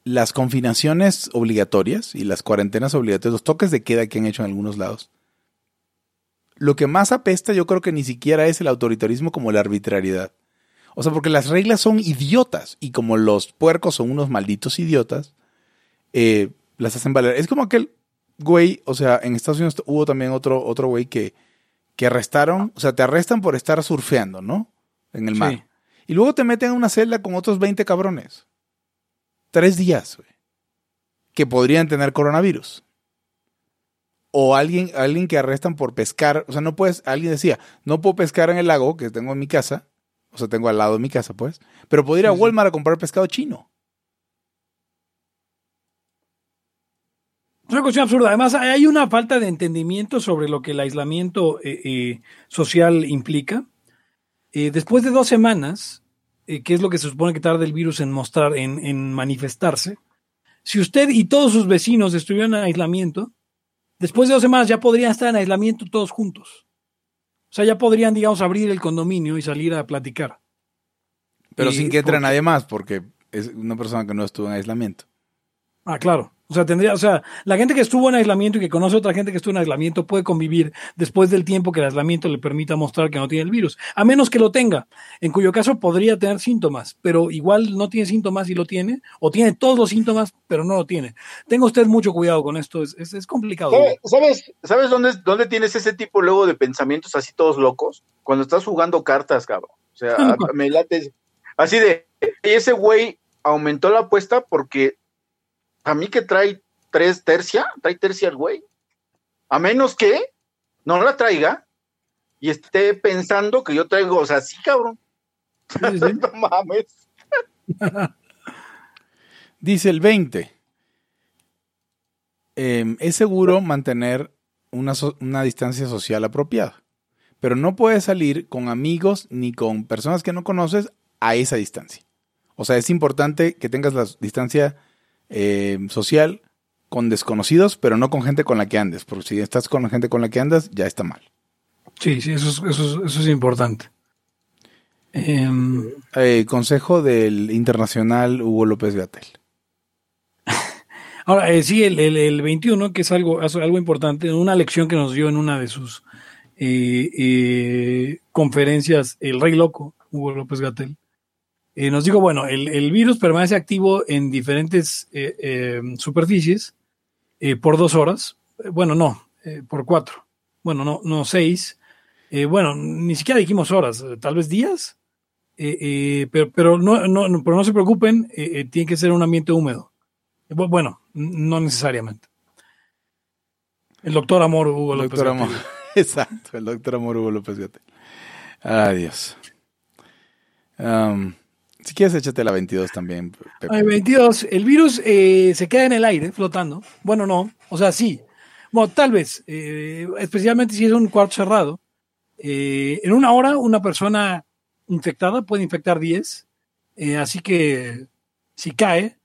las confinaciones obligatorias y las cuarentenas obligatorias, los toques de queda que han hecho en algunos lados, lo que más apesta yo creo que ni siquiera es el autoritarismo como la arbitrariedad. O sea, porque las reglas son idiotas y como los puercos son unos malditos idiotas, eh, las hacen valer. Es como aquel güey, o sea, en Estados Unidos hubo también otro, otro güey que, que arrestaron, o sea, te arrestan por estar surfeando, ¿no? En el mar. Y luego te meten en una celda con otros 20 cabrones. Tres días, güey. Que podrían tener coronavirus. O alguien, alguien que arrestan por pescar. O sea, no puedes. Alguien decía, no puedo pescar en el lago que tengo en mi casa. O sea, tengo al lado de mi casa, pues. Pero puedo ir a Walmart a comprar pescado chino. Es una cuestión absurda. Además, hay una falta de entendimiento sobre lo que el aislamiento eh, eh, social implica. Eh, después de dos semanas, que es lo que se supone que tarda el virus en mostrar, en, en, manifestarse, si usted y todos sus vecinos estuvieran en aislamiento, después de dos semanas ya podrían estar en aislamiento todos juntos. O sea, ya podrían, digamos, abrir el condominio y salir a platicar. Pero sin que entre nadie más, porque es una persona que no estuvo en aislamiento. Ah, claro. O sea, tendría, o sea, la gente que estuvo en aislamiento y que conoce a otra gente que estuvo en aislamiento puede convivir después del tiempo que el aislamiento le permita mostrar que no tiene el virus, a menos que lo tenga, en cuyo caso podría tener síntomas, pero igual no tiene síntomas y lo tiene, o tiene todos los síntomas, pero no lo tiene. Tenga usted mucho cuidado con esto, es, es, complicado. ¿Sabes, ¿Sabes dónde, dónde tienes ese tipo luego de pensamientos así todos locos? Cuando estás jugando cartas, cabrón. O sea, me late así de, ese güey aumentó la apuesta porque a mí que trae tres tercia, trae tercia el güey. A menos que no la traiga y esté pensando que yo traigo, o sea, sí, cabrón. no mames. Dice el 20. Em, es seguro mantener una, una distancia social apropiada, pero no puedes salir con amigos ni con personas que no conoces a esa distancia. O sea, es importante que tengas la distancia eh, social con desconocidos, pero no con gente con la que andes, porque si estás con la gente con la que andas, ya está mal. Sí, sí, eso es, eso eso es importante. Em, eh, consejo del internacional Hugo López Gatel. Ahora, eh, sí, el, el, 21, que es algo, algo importante, una lección que nos dio en una de sus conferencias, el Rey Loco, Hugo López Gatel, eh, nos dijo, bueno, el, virus permanece activo en diferentes eh, eh, superficies por dos horas. Bueno, no, por cuatro. Bueno, no, no seis. bueno, ni siquiera dijimos horas, tal vez días. pero, pero, no, no, pero no se preocupen, tiene que ser un ambiente húmedo. Bueno, no necesariamente. El doctor Amor Hugo López. Doctor Amor. Exacto, el doctor Amor Hugo López Gate. Adiós. Um, si quieres, échate la 22 también. Pepe. 22. El virus eh, se queda en el aire, flotando. Bueno, no. O sea, sí. Bueno, tal vez. Eh, especialmente si es un cuarto cerrado. Eh, en una hora, una persona infectada puede infectar 10. así que si cae,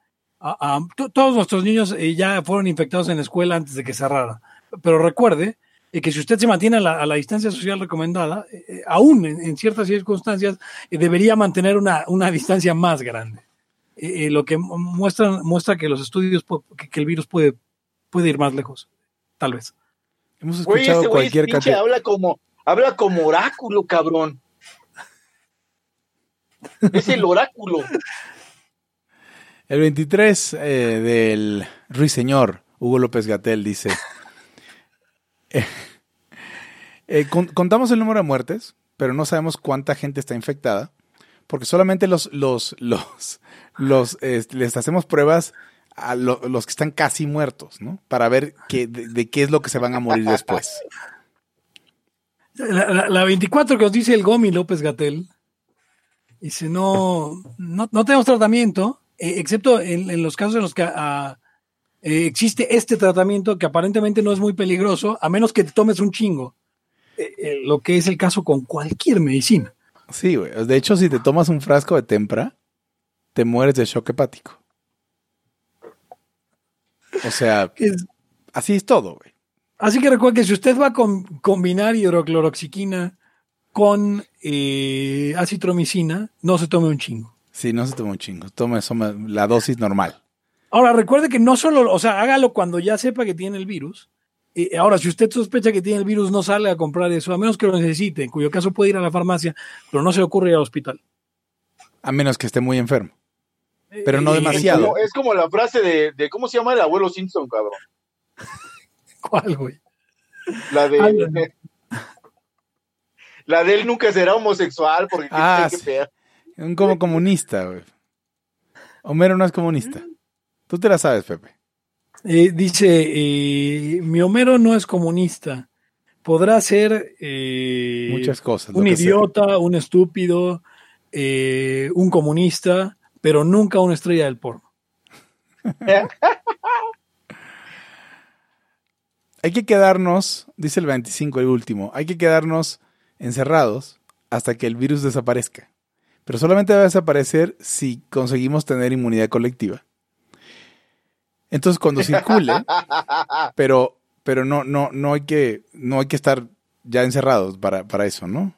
todos nuestros niños ya fueron infectados en la escuela antes de que cerrara. Pero recuerde que si usted se mantiene a la, distancia social recomendada, eh, eh, aún en, ciertas circunstancias, eh, debería mantener una, distancia más grande. lo que muestra, muestra que los estudios, que, el virus puede, puede ir más lejos, tal vez. Hemos escuchado cualquier cantidad. Habla como, habla como oráculo, cabrón. es el oráculo. El 23 del Ruiseñor, Hugo López Gatel, dice... Eh, contamos el número de muertes, pero no sabemos cuánta gente está infectada, porque solamente los, los, los, los les hacemos pruebas a los que están casi muertos, ¿no? Para ver qué, de, qué es lo que se van a morir después. La, 24 que os dice el Gomi López Gatel, dice, no, no, tenemos tratamiento, eh, excepto en, los casos en los que ah, eh, existe este tratamiento que aparentemente no es muy peligroso, a menos que te tomes un chingo. Eh, eh, lo que es el caso con cualquier medicina. Sí, güey. De hecho, si te tomas un frasco de tempra, te mueres de shock hepático. O sea, así es todo, güey. Así que recuerde que si usted va a combinar hidrocloroxiquina con eh, acitromicina, no se tome un chingo. Sí, no se tome un chingo. Tome la dosis normal. Ahora, recuerde que no solo, o sea, hágalo cuando ya sepa que tiene el virus, ahora, si usted sospecha que tiene el virus, no sale a comprar eso, a menos que lo necesite, en cuyo caso puede ir a la farmacia, pero no se le ocurre ir al hospital. A menos que esté muy enfermo. Pero no demasiado. Es como, la frase de, ¿cómo se llama el abuelo Simpson, cabrón? ¿Cuál, güey? La de... La de él nunca será homosexual porque Ah, qué sí. Un como comunista, güey. Homero no es comunista. Tú te la sabes, Pepe. Eh, dice, eh, mi Homero no es comunista. Podrá ser eh, Muchas cosas. un sea. idiota, un estúpido, un comunista, pero nunca una estrella del porno. Hay que quedarnos, dice el 25, el último, hay que quedarnos encerrados hasta que el virus desaparezca. Pero solamente va a desaparecer si conseguimos tener inmunidad colectiva. Entonces cuando circule, pero, pero no, no, no hay que, no hay que estar ya encerrados para, para eso, ¿no?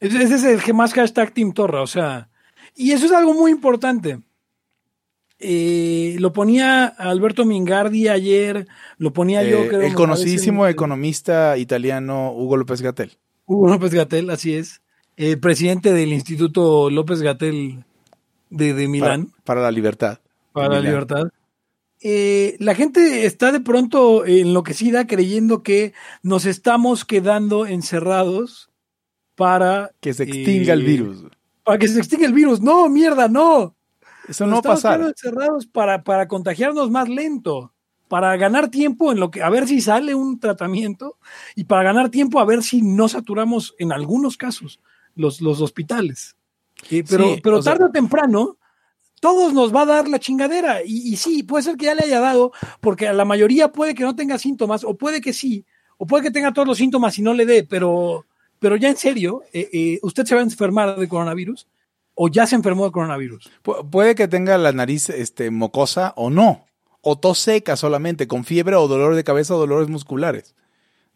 Ese es el que más hashtag Team Torra, o sea, y eso es algo muy importante. Eh, lo ponía Alberto Mingardi ayer, lo ponía yo. Eh, creo, el conocidísimo economista italiano Hugo López Gatel. Hugo López Gatel, así es. El presidente del Instituto López Gatel de, de Milán, para la libertad. para, la libertad. Eh, la gente está de pronto enloquecida creyendo que nos estamos quedando encerrados para Que se extinga el eh, virus. Para que se extinga el virus. No, mierda, no. Eso Nos no va a estamos pasar. quedando encerrados para, para contagiarnos más lento, para ganar tiempo en lo que, a ver si sale un tratamiento y para ganar tiempo a ver si no saturamos en algunos casos los, los hospitales. Eh, pero Sí, pero o sea- tarde o temprano, todos nos va a dar la chingadera. Y, y sí, puede ser que ya le haya dado, porque a la mayoría puede que no tenga síntomas, o puede que sí, o puede que tenga todos los síntomas y no le dé, pero, pero ya en serio, eh, eh, usted se va a enfermar de coronavirus o ya se enfermó de coronavirus. Pu- puede que tenga la nariz este, mocosa o no. O tos seca solamente, con fiebre o dolor de cabeza o dolores musculares.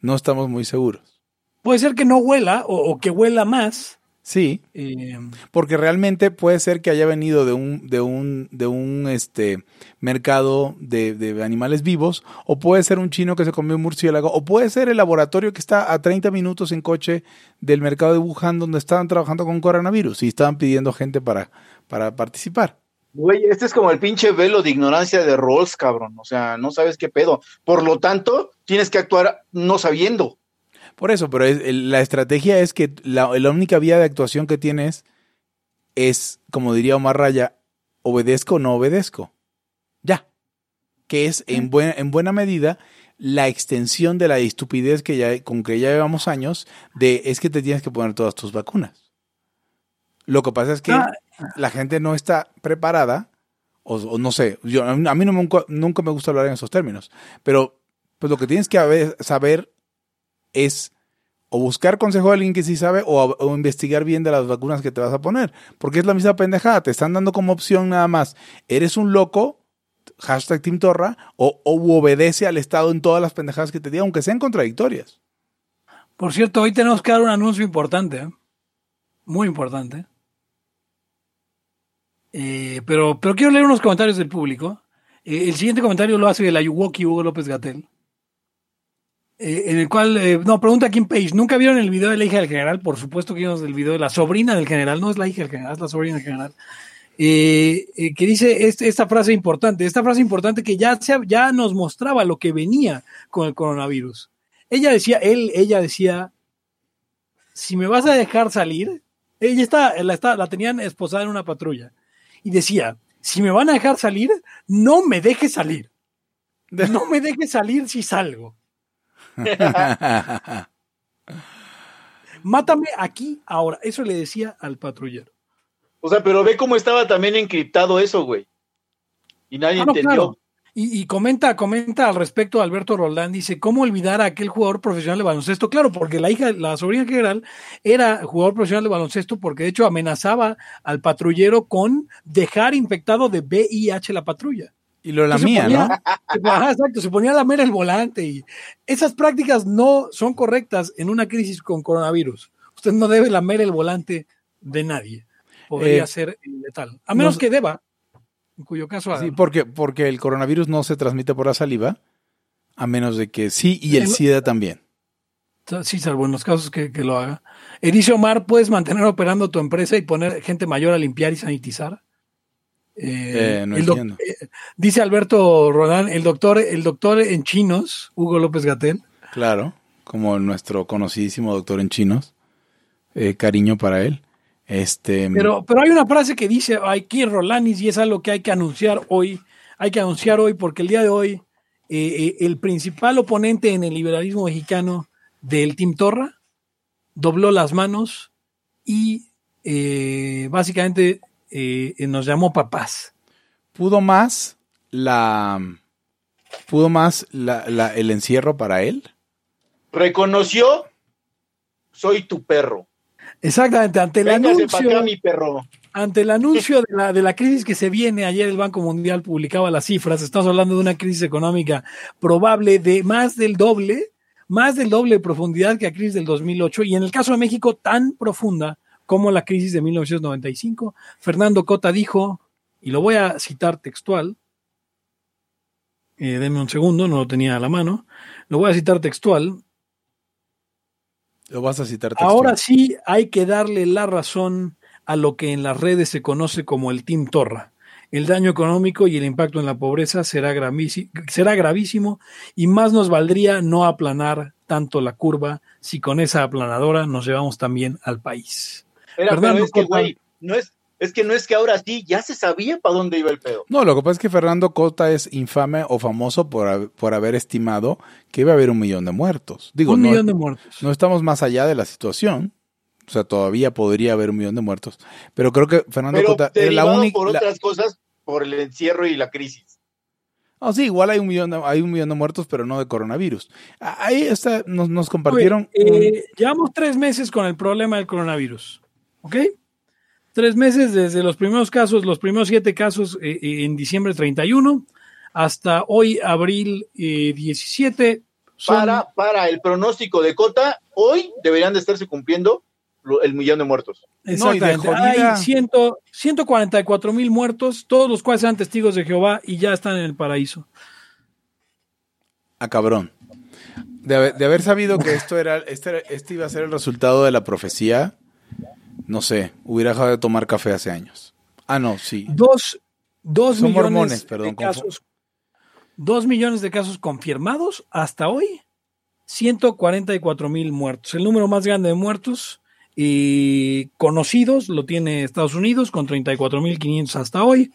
No estamos muy seguros. Puede ser que no huela o, o que huela más. Sí, eh, porque realmente puede ser que haya venido de un, de un, de un este, mercado de, de animales vivos, o puede ser un chino que se comió un murciélago, o puede ser el laboratorio que está a 30 minutos en coche del mercado de Wuhan donde estaban trabajando con coronavirus y estaban pidiendo gente para, para participar. Güey, este es como el pinche velo de ignorancia de Rolls, cabrón. O sea, no sabes qué pedo. Por lo tanto, tienes que actuar no sabiendo. Por eso, pero es- el- la estrategia es que la, la única vía de actuación que tienes es, como diría Omar Raya, obedezco o no obedezco. Ya. Que es en, buen- en buena medida la extensión de la estupidez que ya, con que ya llevamos años de es que te tienes que poner todas tus vacunas. Lo que pasa es que Ah. la gente no está preparada, o, o no sé, yo, a mí no me- nunca, me gusta hablar en esos términos, pero pues lo que tienes que saber es o buscar consejo de alguien que sí sabe o, investigar bien de las vacunas que te vas a poner. Porque es la misma pendejada. Te están dando como opción nada más. Eres un loco, hashtag Team Torra, o, o obedece al Estado en todas las pendejadas que te diga, aunque sean contradictorias. por cierto, hoy tenemos que dar un anuncio importante, ¿eh? muy importante. Eh, pero, pero quiero leer unos comentarios del público. Eh, el siguiente comentario lo hace el Ayuwoki Hugo López Gatel. Eh, en el cual, eh, no, pregunta Kim Page, ¿nunca vieron el video de la hija del general? Por supuesto que vimos el video de la sobrina del general, no es la hija del general, es la sobrina del general. Eh, eh, que dice este- esta frase importante, esta frase importante que ya, se- ya nos mostraba lo que venía con el coronavirus. Ella decía, él, ella decía, si me vas a dejar salir, ella está, la, está, la tenían esposada en una patrulla, y decía, si me van a dejar salir, no me dejes salir. No me dejes salir si salgo. Mátame aquí, ahora. Eso le decía al patrullero. O sea, pero ve cómo estaba también encriptado eso, güey. Y nadie Ah, no, entendió. claro. Y, y comenta, comenta al respecto Alberto Roldán, dice, ¿cómo olvidar a aquel jugador profesional de baloncesto? Claro, porque la hija, la sobrina general era jugador profesional de baloncesto porque de hecho amenazaba al patrullero con dejar infectado de VIH la patrulla. Y lo la Se mía, ponía- ¿no? ajá, exacto, se ponía a lamer el volante y esas prácticas no son correctas en una crisis con coronavirus. Usted no debe lamer el volante de nadie. Podría Eh, ser letal. A menos nos- que deba, en cuyo caso. Sí, porque, porque el coronavirus no se transmite por la saliva, a menos de que sí, y el SIDA también. Sí, salvo en los casos que, que lo haga. Edicio Omar, ¿puedes mantener operando tu empresa y poner gente mayor a limpiar y sanitizar? Eh, Eh, no el eh, dice Alberto Rodán, el doctor, el doctor en chinos, Hugo López Gatel, Claro, como nuestro conocidísimo doctor en chinos. eh, cariño para él. Este, pero, pero hay una frase que dice aquí Rolanis y es algo que hay que anunciar hoy. Hay que anunciar hoy porque el día de hoy el principal oponente en el liberalismo mexicano del Team Torra dobló las manos y básicamente nos llamó papás. ¿Pudo más la pudo más el encierro para él? Reconoció soy tu perro. Exactamente, ante el anuncio. mi perro. Ante el anuncio de la, de la crisis que se viene, ayer el Banco Mundial publicaba las cifras, estamos hablando de una crisis económica probable de más del doble, más del doble de profundidad que la crisis del 2008 y en el caso de México tan profunda como la crisis de 1995. Fernando Cota dijo, y lo voy a citar textual, eh, denme un segundo, no lo tenía a la mano, lo voy a citar textual, lo vas a citar. Ahora sí hay que darle la razón a lo que en las redes se conoce como el Team Torra. El daño económico y el impacto en la pobreza será gravísimo y más nos valdría no aplanar tanto la curva si con esa aplanadora nos llevamos también al país. Pero es que, güey, no es, es que no es que ahora sí, ya se sabía para dónde iba el pedo. No, lo que pasa es que Fernando Cota es infame o famoso por, por haber estimado que iba a haber un millón de muertos. Digo, un no, millón de muertos. No estamos más allá de la situación. O sea, todavía podría haber un millón de muertos. Pero creo que Fernando Cota es la única. por otras cosas, por el encierro y la crisis. Oh, sí, igual hay un millón de, hay un millón de muertos, pero no de coronavirus. Ahí está, nos, nos compartieron. Eh, llevamos tres meses con el problema del coronavirus. ¿Ok? tres meses desde los primeros casos, los primeros siete casos eh, eh, en diciembre 31 hasta hoy, abril 17. Eh, para, para el pronóstico de Cota, hoy deberían de estarse cumpliendo el millón de muertos. Exactamente. Hay 144 mil muertos, todos los cuales eran testigos de Jehová y ya están en el paraíso. A ah, cabrón. De haber, sabido que esto era, este, este iba a ser el resultado de la profecía, no sé, hubiera dejado de tomar café hace años. Ah, no, sí. Dos, dos millones de casos. Dos millones de casos confirmados hasta hoy. 144 mil muertos. El número más grande de muertos y conocidos lo tiene Estados Unidos con 34 mil 500 hasta hoy.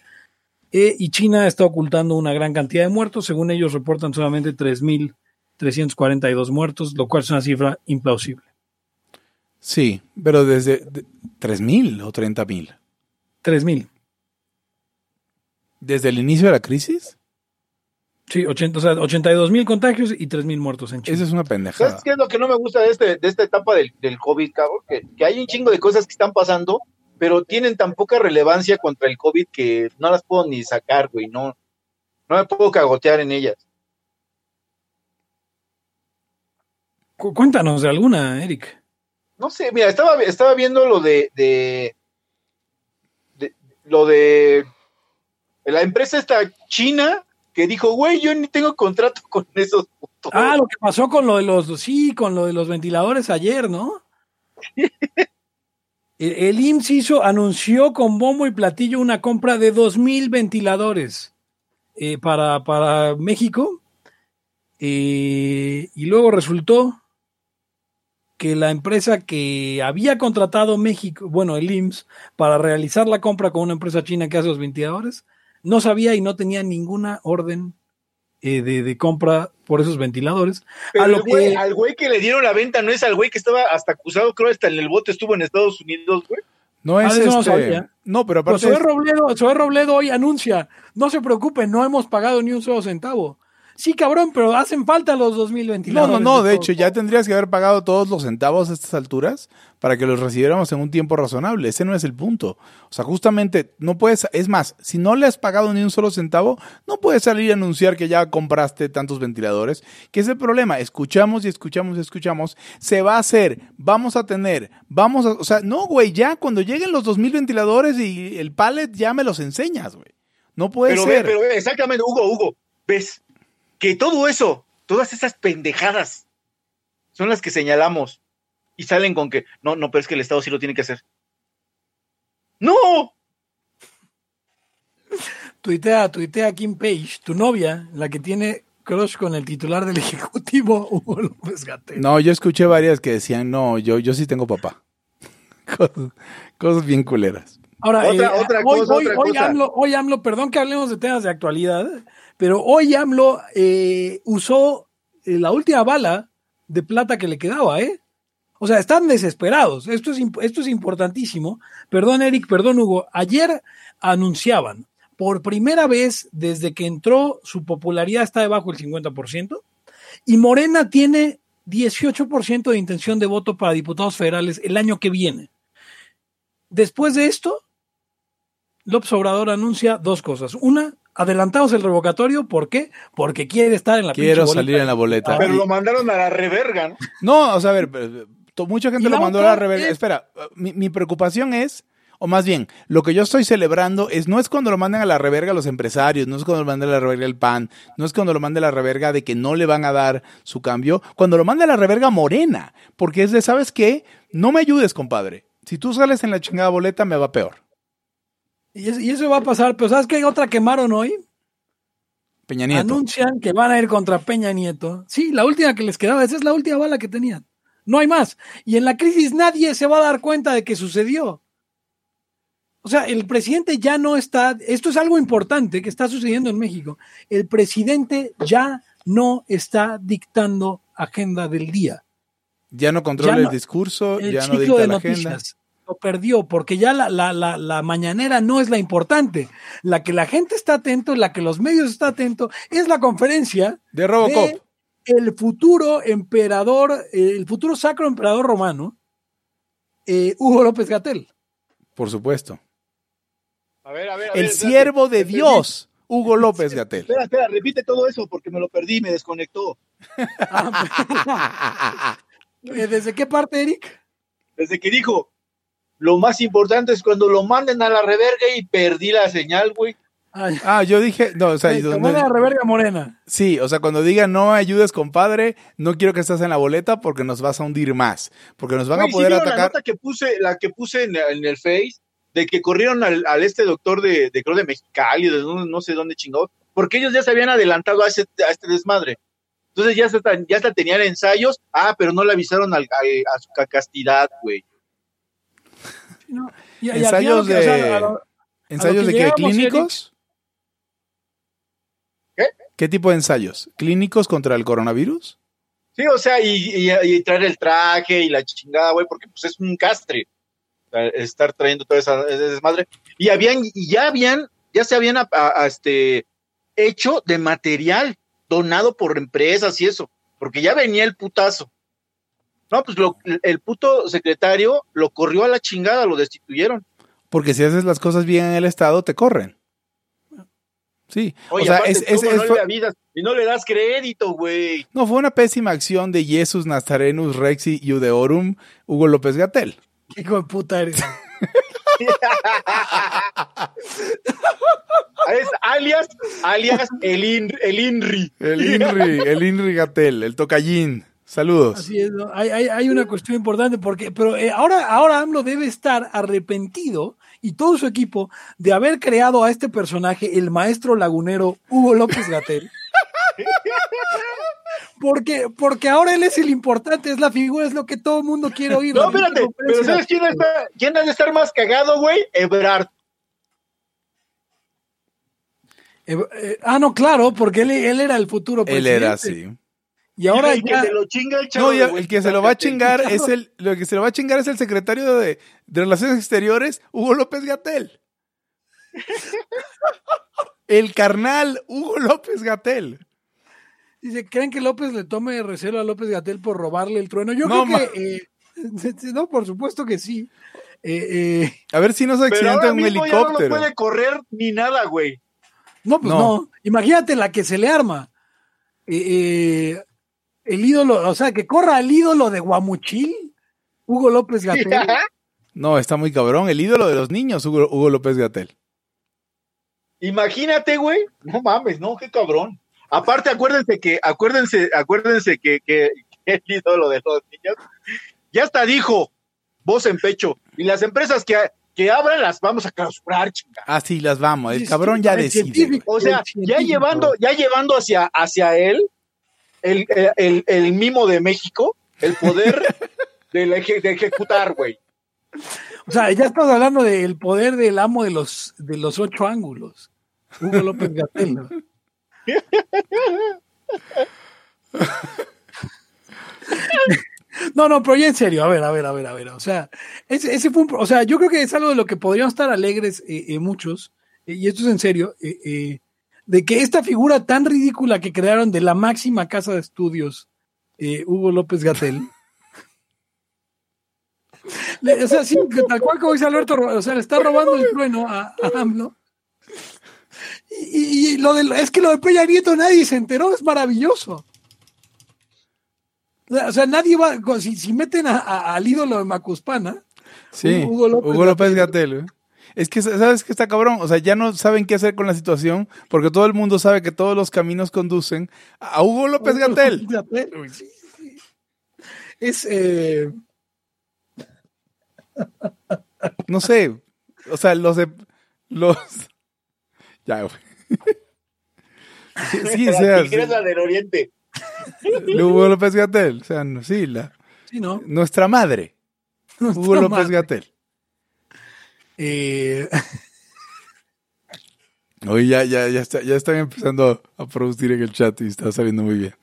Eh, y China está ocultando una gran cantidad de muertos. Según ellos reportan solamente 3.342 muertos, lo cual es una cifra implausible. Sí, pero desde tres mil o treinta mil. Tres mil. ¿Desde el inicio de la crisis? Sí, 80, o sea, 82 mil contagios y tres mil muertos en China. Esa es una pendejada. ¿Sabes qué es lo que no me gusta de, este, de esta etapa del, del COVID, cabrón? Que, que, hay un chingo de cosas que están pasando, pero tienen tan poca relevancia contra el COVID que no las puedo ni sacar, güey. No, no me puedo cagotear en ellas. Cuéntanos de alguna, Eric. No sé, mira, estaba, estaba viendo lo de, de, lo de la empresa esta china que dijo, güey, yo ni tengo contrato con esos putos. Ah, lo que pasó con lo de los, sí, con lo de los ventiladores ayer, ¿no? el, IMSS hizo, anunció con bombo y platillo una compra de dos mil ventiladores eh, para, para México. Eh, y luego resultó que la empresa que había contratado México, bueno, el IMSS, para realizar la compra con una empresa china que hace los ventiladores, no sabía y no tenía ninguna orden eh, de, compra por esos ventiladores. Pero al güey que le dieron la venta no es al güey que estaba hasta acusado, creo, hasta en el bote estuvo en Estados Unidos, güey. No es ah, este... No, pero aparte... Pues Robledo, Robledo hoy anuncia, no se preocupen, no hemos pagado ni un solo centavo. Sí, cabrón, pero hacen falta los 2022. No, no, no, de, hecho, ya tendrías que haber pagado todos los centavos a estas alturas para que los recibiéramos en un tiempo razonable. Ese no es el punto. O sea, justamente, no puedes, es más, si no le has pagado ni un solo centavo, no puedes salir a anunciar que ya compraste tantos ventiladores, que es el problema. Escuchamos y escuchamos y escuchamos. Se va a hacer, vamos a tener, vamos a, o sea, no, güey, ya cuando lleguen los 2000 ventiladores y el pallet ya me los enseñas, güey. No puede ser. pero exactamente, Hugo, Hugo, ves, que todo eso, todas esas pendejadas, son las que señalamos y salen con que, no, no, pero es que el Estado sí lo tiene que hacer. ¡No! Tuitea, tuitea Kim Page, tu novia, la que tiene crush con el titular del Ejecutivo, Hugo López No, yo escuché varias que decían, no, yo, yo sí tengo papá. cosas, cosas bien culeras. Ahora, Otra- eh, otra hoy, cosa, hoy- otra hoy cosa. AMLO, hoy AMLO, perdón que hablemos de temas de actualidad, pero hoy AMLO eh, usó eh, la última bala de plata que le quedaba, ¿eh? O sea, están desesperados. Esto es, esto es importantísimo. Perdón, Eric, perdón, Hugo. Ayer anunciaban, por primera vez desde que entró, su popularidad está debajo del 50%, y Morena tiene 18% de intención de voto para diputados federales el año que viene. Después de esto, López Obrador anuncia dos cosas. Una, adelantamos el revocatorio. ¿Por qué? Porque quiere estar en la Quiero boleta. salir en la boleta. Pero Y- lo mandaron a la reverga, ¿no? No, o sea, a ver, pero, to- mucha gente lo mandó a la reverga. es- Espera, mi, mi preocupación es, o más bien, lo que yo estoy celebrando es no es cuando lo manden a la reverga los empresarios, no es cuando lo manden a la reverga el PAN, no es cuando lo mande a la reverga de que no le van a dar su cambio, cuando lo mande a la reverga Morena, porque es de, ¿sabes qué? No me ayudes, compadre. Si tú sales en la chingada boleta, me va peor. Y, es- y eso va a pasar. Pero ¿sabes qué otra quemaron hoy? Peña Nieto. Anuncian que van a ir contra Peña Nieto. Sí, la última que les quedaba. Esa es la última bala que tenían. No hay más. Y en la crisis nadie se va a dar cuenta de que sucedió. O sea, el presidente ya no está. Esto es algo importante que está sucediendo en México. El presidente ya no está dictando agenda del día. Ya no controla Ya no- el discurso, El ya no dicta de la noticias agenda. Lo perdió porque ya la, la, la, la mañanera no es la importante. La que la gente está atento, la que los medios están atentos, es la conferencia De Robocop. de el futuro emperador, eh, el futuro sacro emperador romano, eh, Hugo López Gatel. Por supuesto. A ver, a ver, a ver. El espérate. siervo de perdí. Dios, Hugo López Gatel. Espera, espera, repite todo eso porque me lo perdí y me desconectó. Ah, eh, ¿Desde qué parte, Eric? Desde que dijo, lo más importante es cuando lo manden a la reverga y perdí la señal, güey. Ay, Ah, yo dije, no, o sea, ay, manda la reverga morena. sí, o sea, cuando digan no ayudes, compadre, no quiero que estés en la boleta porque nos vas a hundir más, porque nos van Güey, a ¿sí poder vieron atacar. La nota que puse, la que puse en, en el Face, de que corrieron al, al este doctor de, de creo de Mexicali, de no, no sé dónde chingado, porque ellos ya se habían adelantado a, ese, a este desmadre. Entonces ya hasta, ya hasta tenían ensayos, ah, pero no le avisaron al, al- a su castidad, güey. ¿No? Y- y al Ensayos final, o sea, de- lo- ¿Ensayos que de qué? ¿Clínicos? ¿Qué? ¿Qué tipo de ensayos? ¿Clínicos contra el coronavirus? Sí, o sea, y, y- y traer el traje y la chingada, güey, porque pues es un castre estar trayendo todo esa, desmadre. Y habían, y ya habían, ya se habían a- a- a, este, hecho de material donado por empresas y eso, porque ya venía el putazo. No, pues lo- el puto secretario lo corrió a la chingada, lo destituyeron. Porque si haces las cosas bien en el Estado, te corren. Sí, Oye, o sea, aparte, es, es- ¿cómo es- no fue- le avisas y no le das crédito, güey. no, fue una pésima acción de Jesus Nazarenus Rexi Iudeorum Hugo López Gatel. ¿Qué hijo de puta eres? Es alias, alias el, In- el INRI. El Inri, el Inri Gatel, el tocallín. Saludos. Así es, ¿no? hay, hay, hay una cuestión importante porque, pero eh, ahora, ahora AMLO debe estar arrepentido y todo su equipo de haber creado a este personaje, el maestro lagunero Hugo López Gatel. Porque, porque ahora él es el importante, es la figura, es lo que todo el mundo quiere oír. No, espérate, pero. ¿sabes quién, está, quién ha de estar más cagado, güey? Ebrard. Eh, eh, ah, no, claro, porque él, él era el futuro Él presidente. era así. Y ahora el ya, que se lo chinga el chavo. No, el que se lo va a chingar es el, lo que se lo va a chingar es el secretario de, de Relaciones Exteriores, Hugo López Gatel. El carnal Hugo López Gatel. dice, ¿creen que López le tome recelo a López Gatel por robarle el trueno? Yo No, creo que, eh, no, por supuesto que sí. Eh, eh, A ver si no se Pero accidenta un mismo ya no helicóptero. lo puede correr ni nada, güey. No, pues no. No. Imagínate la que se le arma. Eh, eh, el ídolo, o sea, que corra el ídolo de Guamuchil, Hugo López Gatel. No, está muy cabrón. El ídolo de los niños, Hugo, Hugo López Gatel. Imagínate, güey. No mames, no, qué cabrón. Aparte, acuérdense que, acuérdense, acuérdense que, que, que el ídolo de los niños ya hasta dijo, voz en pecho, y las empresas que, que abran las vamos a clausurar, chinga. Ah, sí, las vamos. El Sí, sí, cabrón ya el decide. O sea, ya llevando, ya llevando hacia, hacia él el, el, el- mimo de México, el poder de, la eje- de ejecutar, güey. O sea, ya estás hablando del poder del amo de los, de los ocho ángulos. Hugo López Gatel. ¿no? No, no, pero ya en serio, a ver, a ver, a ver, a ver. O sea, ese, ese fue un, o sea, yo creo que es algo de lo que podríamos estar alegres eh, eh, muchos, eh, y esto es en serio, eh, eh, de que esta figura tan ridícula que crearon de la máxima casa de estudios, eh, Hugo López Gatel. O sea, sí, tal cual como dice Alberto, o sea, le está robando el trueno a, a AMLO. Y, lo de, es que lo de Peña Nieto nadie se enteró, es maravilloso. O sea, nadie va, si, si meten a- a- al ídolo de Macuspana, Sí, Hugo López López Gatel. Es que, ¿sabes qué está cabrón? O sea, ya no saben qué hacer con la situación porque todo el mundo sabe que todos los caminos conducen a Hugo López Hugo Gatel. López Gatell, güey, sí, sí. Es, eh, No sé. O sea, los de. Los. Ya, güey. Sí, sí, o la sea, tigresa del oriente. Hugo López Gatel. O sea, no, sí, la, sí, ¿no? nuestra madre. Hugo López. Gatel. Eh, Oye, ya, ya, ya, está, ya están empezando a, producir en el chat y está saliendo muy bien.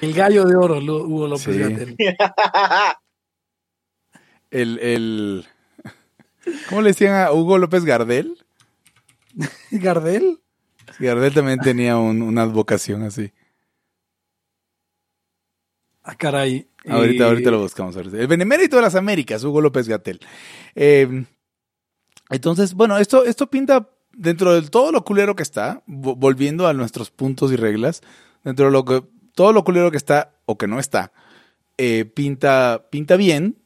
el gallo de oro, Hugo López Sí. El, el. ¿Cómo le decían a Hugo López Gardel? ¿Gardel? Gardel también tenía un- una advocación así. Ah, caray. Ahorita, Eh, ahorita lo buscamos. ahorita. El benemérito de las Américas, Hugo López Gatel. Eh, entonces, bueno, esto, esto pinta dentro de todo lo culero que está, vo- volviendo a nuestros puntos y reglas, dentro de lo que, todo lo culero que está o que no está, eh, pinta, pinta bien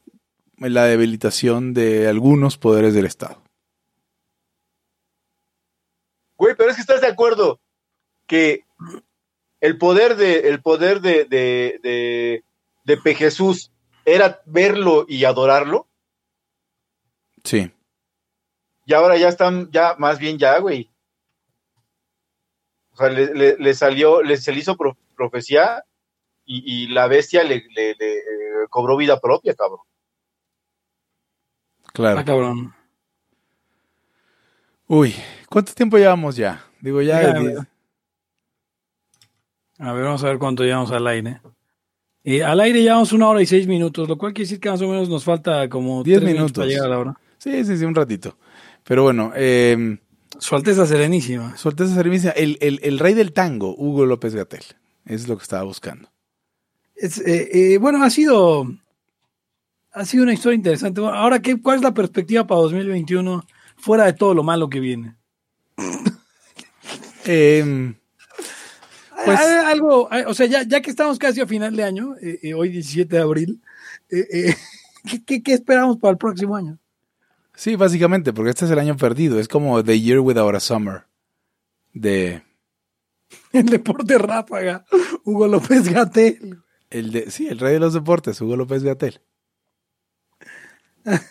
la debilitación de algunos poderes del Estado. Güey, pero es que estás de acuerdo que el poder de, el poder de, de, de, de Pe Jesús era verlo y adorarlo, Sí. Y ahora ya están, ya, más bien ya, güey. O sea, le, le- le salió, le, se le hizo pro- profecía y, y la bestia le, le- le, eh, cobró vida propia, cabrón. Claro. Ah, cabrón. Uy, ¿cuánto tiempo llevamos ya? Digo, ya. A ver, vamos a ver cuánto llevamos al aire. Eh, al aire llevamos una hora y seis minutos, lo cual quiere decir que más o menos nos falta como Diez tres minutos. para llegar a la hora. Sí, sí, sí, un ratito. Pero bueno, eh, Su Alteza Serenísima. Su Alteza Serenísima, el, el, el rey del tango, Hugo López Gatel. Es lo que estaba buscando. Es, eh, eh, bueno, ha sido, ha sido una historia interesante. Bueno, ahora, ¿qué, ¿cuál es la perspectiva para 2021 fuera de todo lo malo que viene? Eh, Pues- algo, o sea, ya, ya que estamos casi a final de año, eh, hoy 17 de abril, ¿qué, qué, qué esperamos para el próximo año? Sí, básicamente, porque este es el año perdido. Es como The Year Without a Summer. De, El deporte ráfaga, Hugo López Gatel. el de, sí, el rey de los deportes, Hugo López Gatel.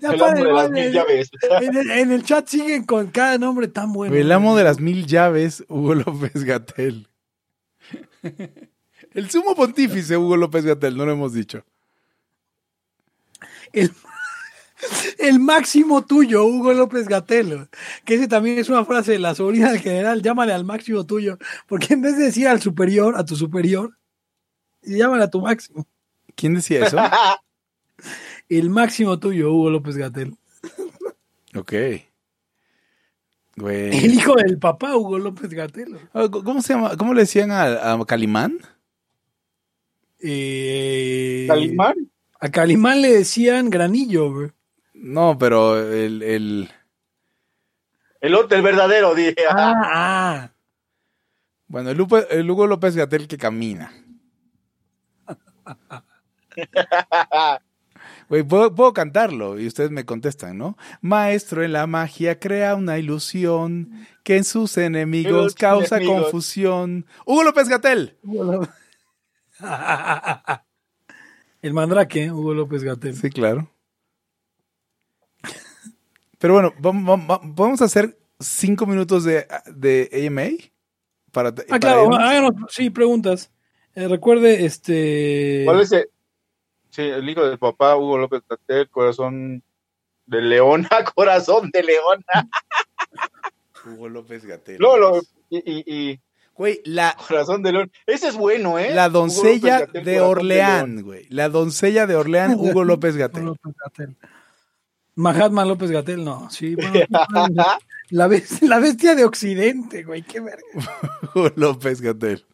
Ya El de las mil llaves. en, el, en el chat siguen con cada nombre tan bueno. el amo de las mil llaves, Hugo López Gatel. el sumo pontífice, Hugo López Gatel, no lo hemos dicho. El, el máximo tuyo, Hugo López Gatel. Que ese también es una frase de la sobrina del general. Llámale al máximo tuyo. Porque en vez de decir al superior, a tu superior, llámale a tu máximo. ¿Quién decía eso? El máximo tuyo, Hugo López Gatel. ok. El Güey. hijo del papá, Hugo López Gatel. Ah, ¿Cómo se llama? ¿Cómo le decían a, a Calimán? Eh, ¿Calimán? A Calimán le decían granillo, güey. No, pero el, el El otro, el verdadero, dije. Ah, ah. bueno, el, Lupe- el Hugo López Gatel que camina. Güey, puedo, puedo cantarlo y ustedes me contestan, ¿no? Maestro en la magia crea una ilusión que en sus enemigos causa enemigos. confusión. Hugo López Gatel. El mandrake, Hugo López Gatel. Sí, claro. Pero bueno, vam- vam- vam- podemos hacer cinco minutos de, de AMA para, Ah, para claro, irnos? háganos, sí, preguntas. Eh, recuerde, este. ¿Cuál es el? Sí, el hijo del papá, Hugo López Gatel, corazón de leona, corazón de leona. Hugo López Gatel. No, lo- y, y, y Güey, la, corazón de león. Ese es bueno, ¿eh? la doncella de Orleán, güey. La doncella de Orleán, Hugo López Gatel. Mahatma López Gatel, no. Sí, bueno, la, bes- la bestia de Occidente, güey, qué verga. Hugo López Gatel.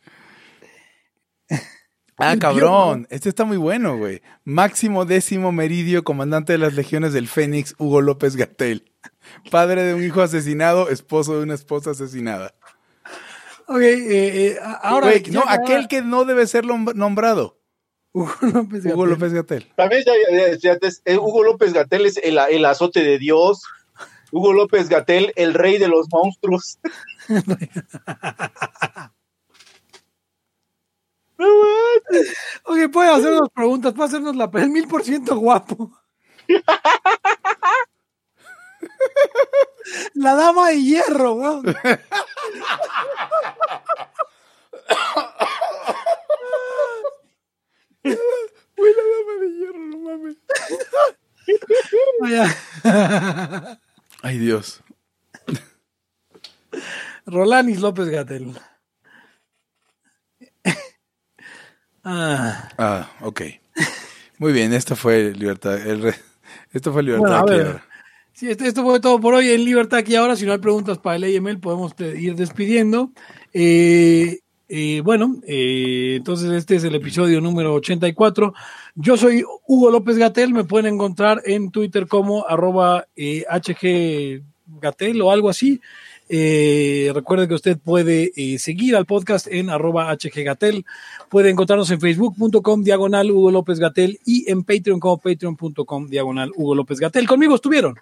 Ah, cabrón. Este está muy bueno, güey. Máximo décimo meridio, comandante de las legiones del Fénix, Hugo López Gatel. Padre de un hijo asesinado, esposo de una esposa asesinada. Ok, eh, eh, ahora. No, acaba- aquel que no debe ser nombrado. Hugo López Hugo Gatell. López Gatel. También ya- ya- ya- ya- eh, Hugo López Gatel es el, el azote de Dios. Hugo López Gatel, el rey de los monstruos. Ok, puede hacernos preguntas, puede hacernos la el mil por ciento guapo. La dama de hierro, weón. Güey, la dama de hierro, no mames. Vaya. Ay, Dios. Rolanis López Gatel. Ah, Ah, ok. Muy bien, esto fue Libertad. el re- esto fue Libertad Bueno, sí, esto, fue todo por hoy en Libertad aquí ahora. Si no hay preguntas para el AML, podemos ir despidiendo. Eh, eh, bueno, eh, entonces este es el episodio número 84. Yo soy Hugo López Gatel. Me pueden encontrar en Twitter como arroba eh, HG Gatel o algo así. Eh, recuerde que usted puede seguir al podcast en arroba hggatel. Puede encontrarnos en facebook.com diagonal Hugo López Gatel y en Patreon como patreon.com diagonal Hugo López Gatel. Conmigo estuvieron.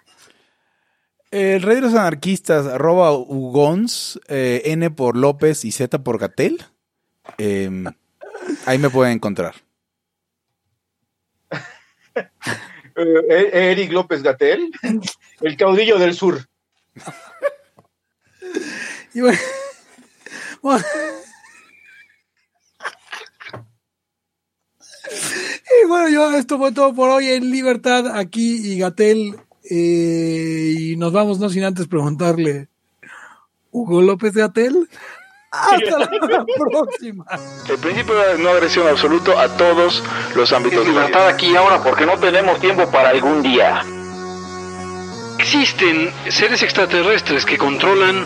El rey de los anarquistas, arroba Ugons, eh, N por López y Z por Gatel. Em, ahí me pueden encontrar. Eh, Eric López Gatel, el caudillo del sur. Y bueno, bueno. Y bueno, yo, esto fue todo por hoy en Libertad, aquí y Gatel. Eh, y nos vamos, no sin antes preguntarle, ¿Hugo López Gatel? Hasta la próxima. El principio de no agresión absoluto a todos los ámbitos. libertad aquí y ahora porque no tenemos tiempo para algún día. Existen seres extraterrestres que controlan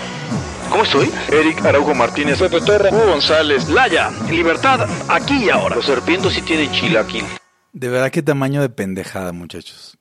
¿Cómo estoy? Eric Araujo Martínez, Pepe Torra, Hugo González, Laya, libertad aquí y ahora. Los serpientes sí tienen chilaquil. De verdad, qué tamaño de pendejada, muchachos.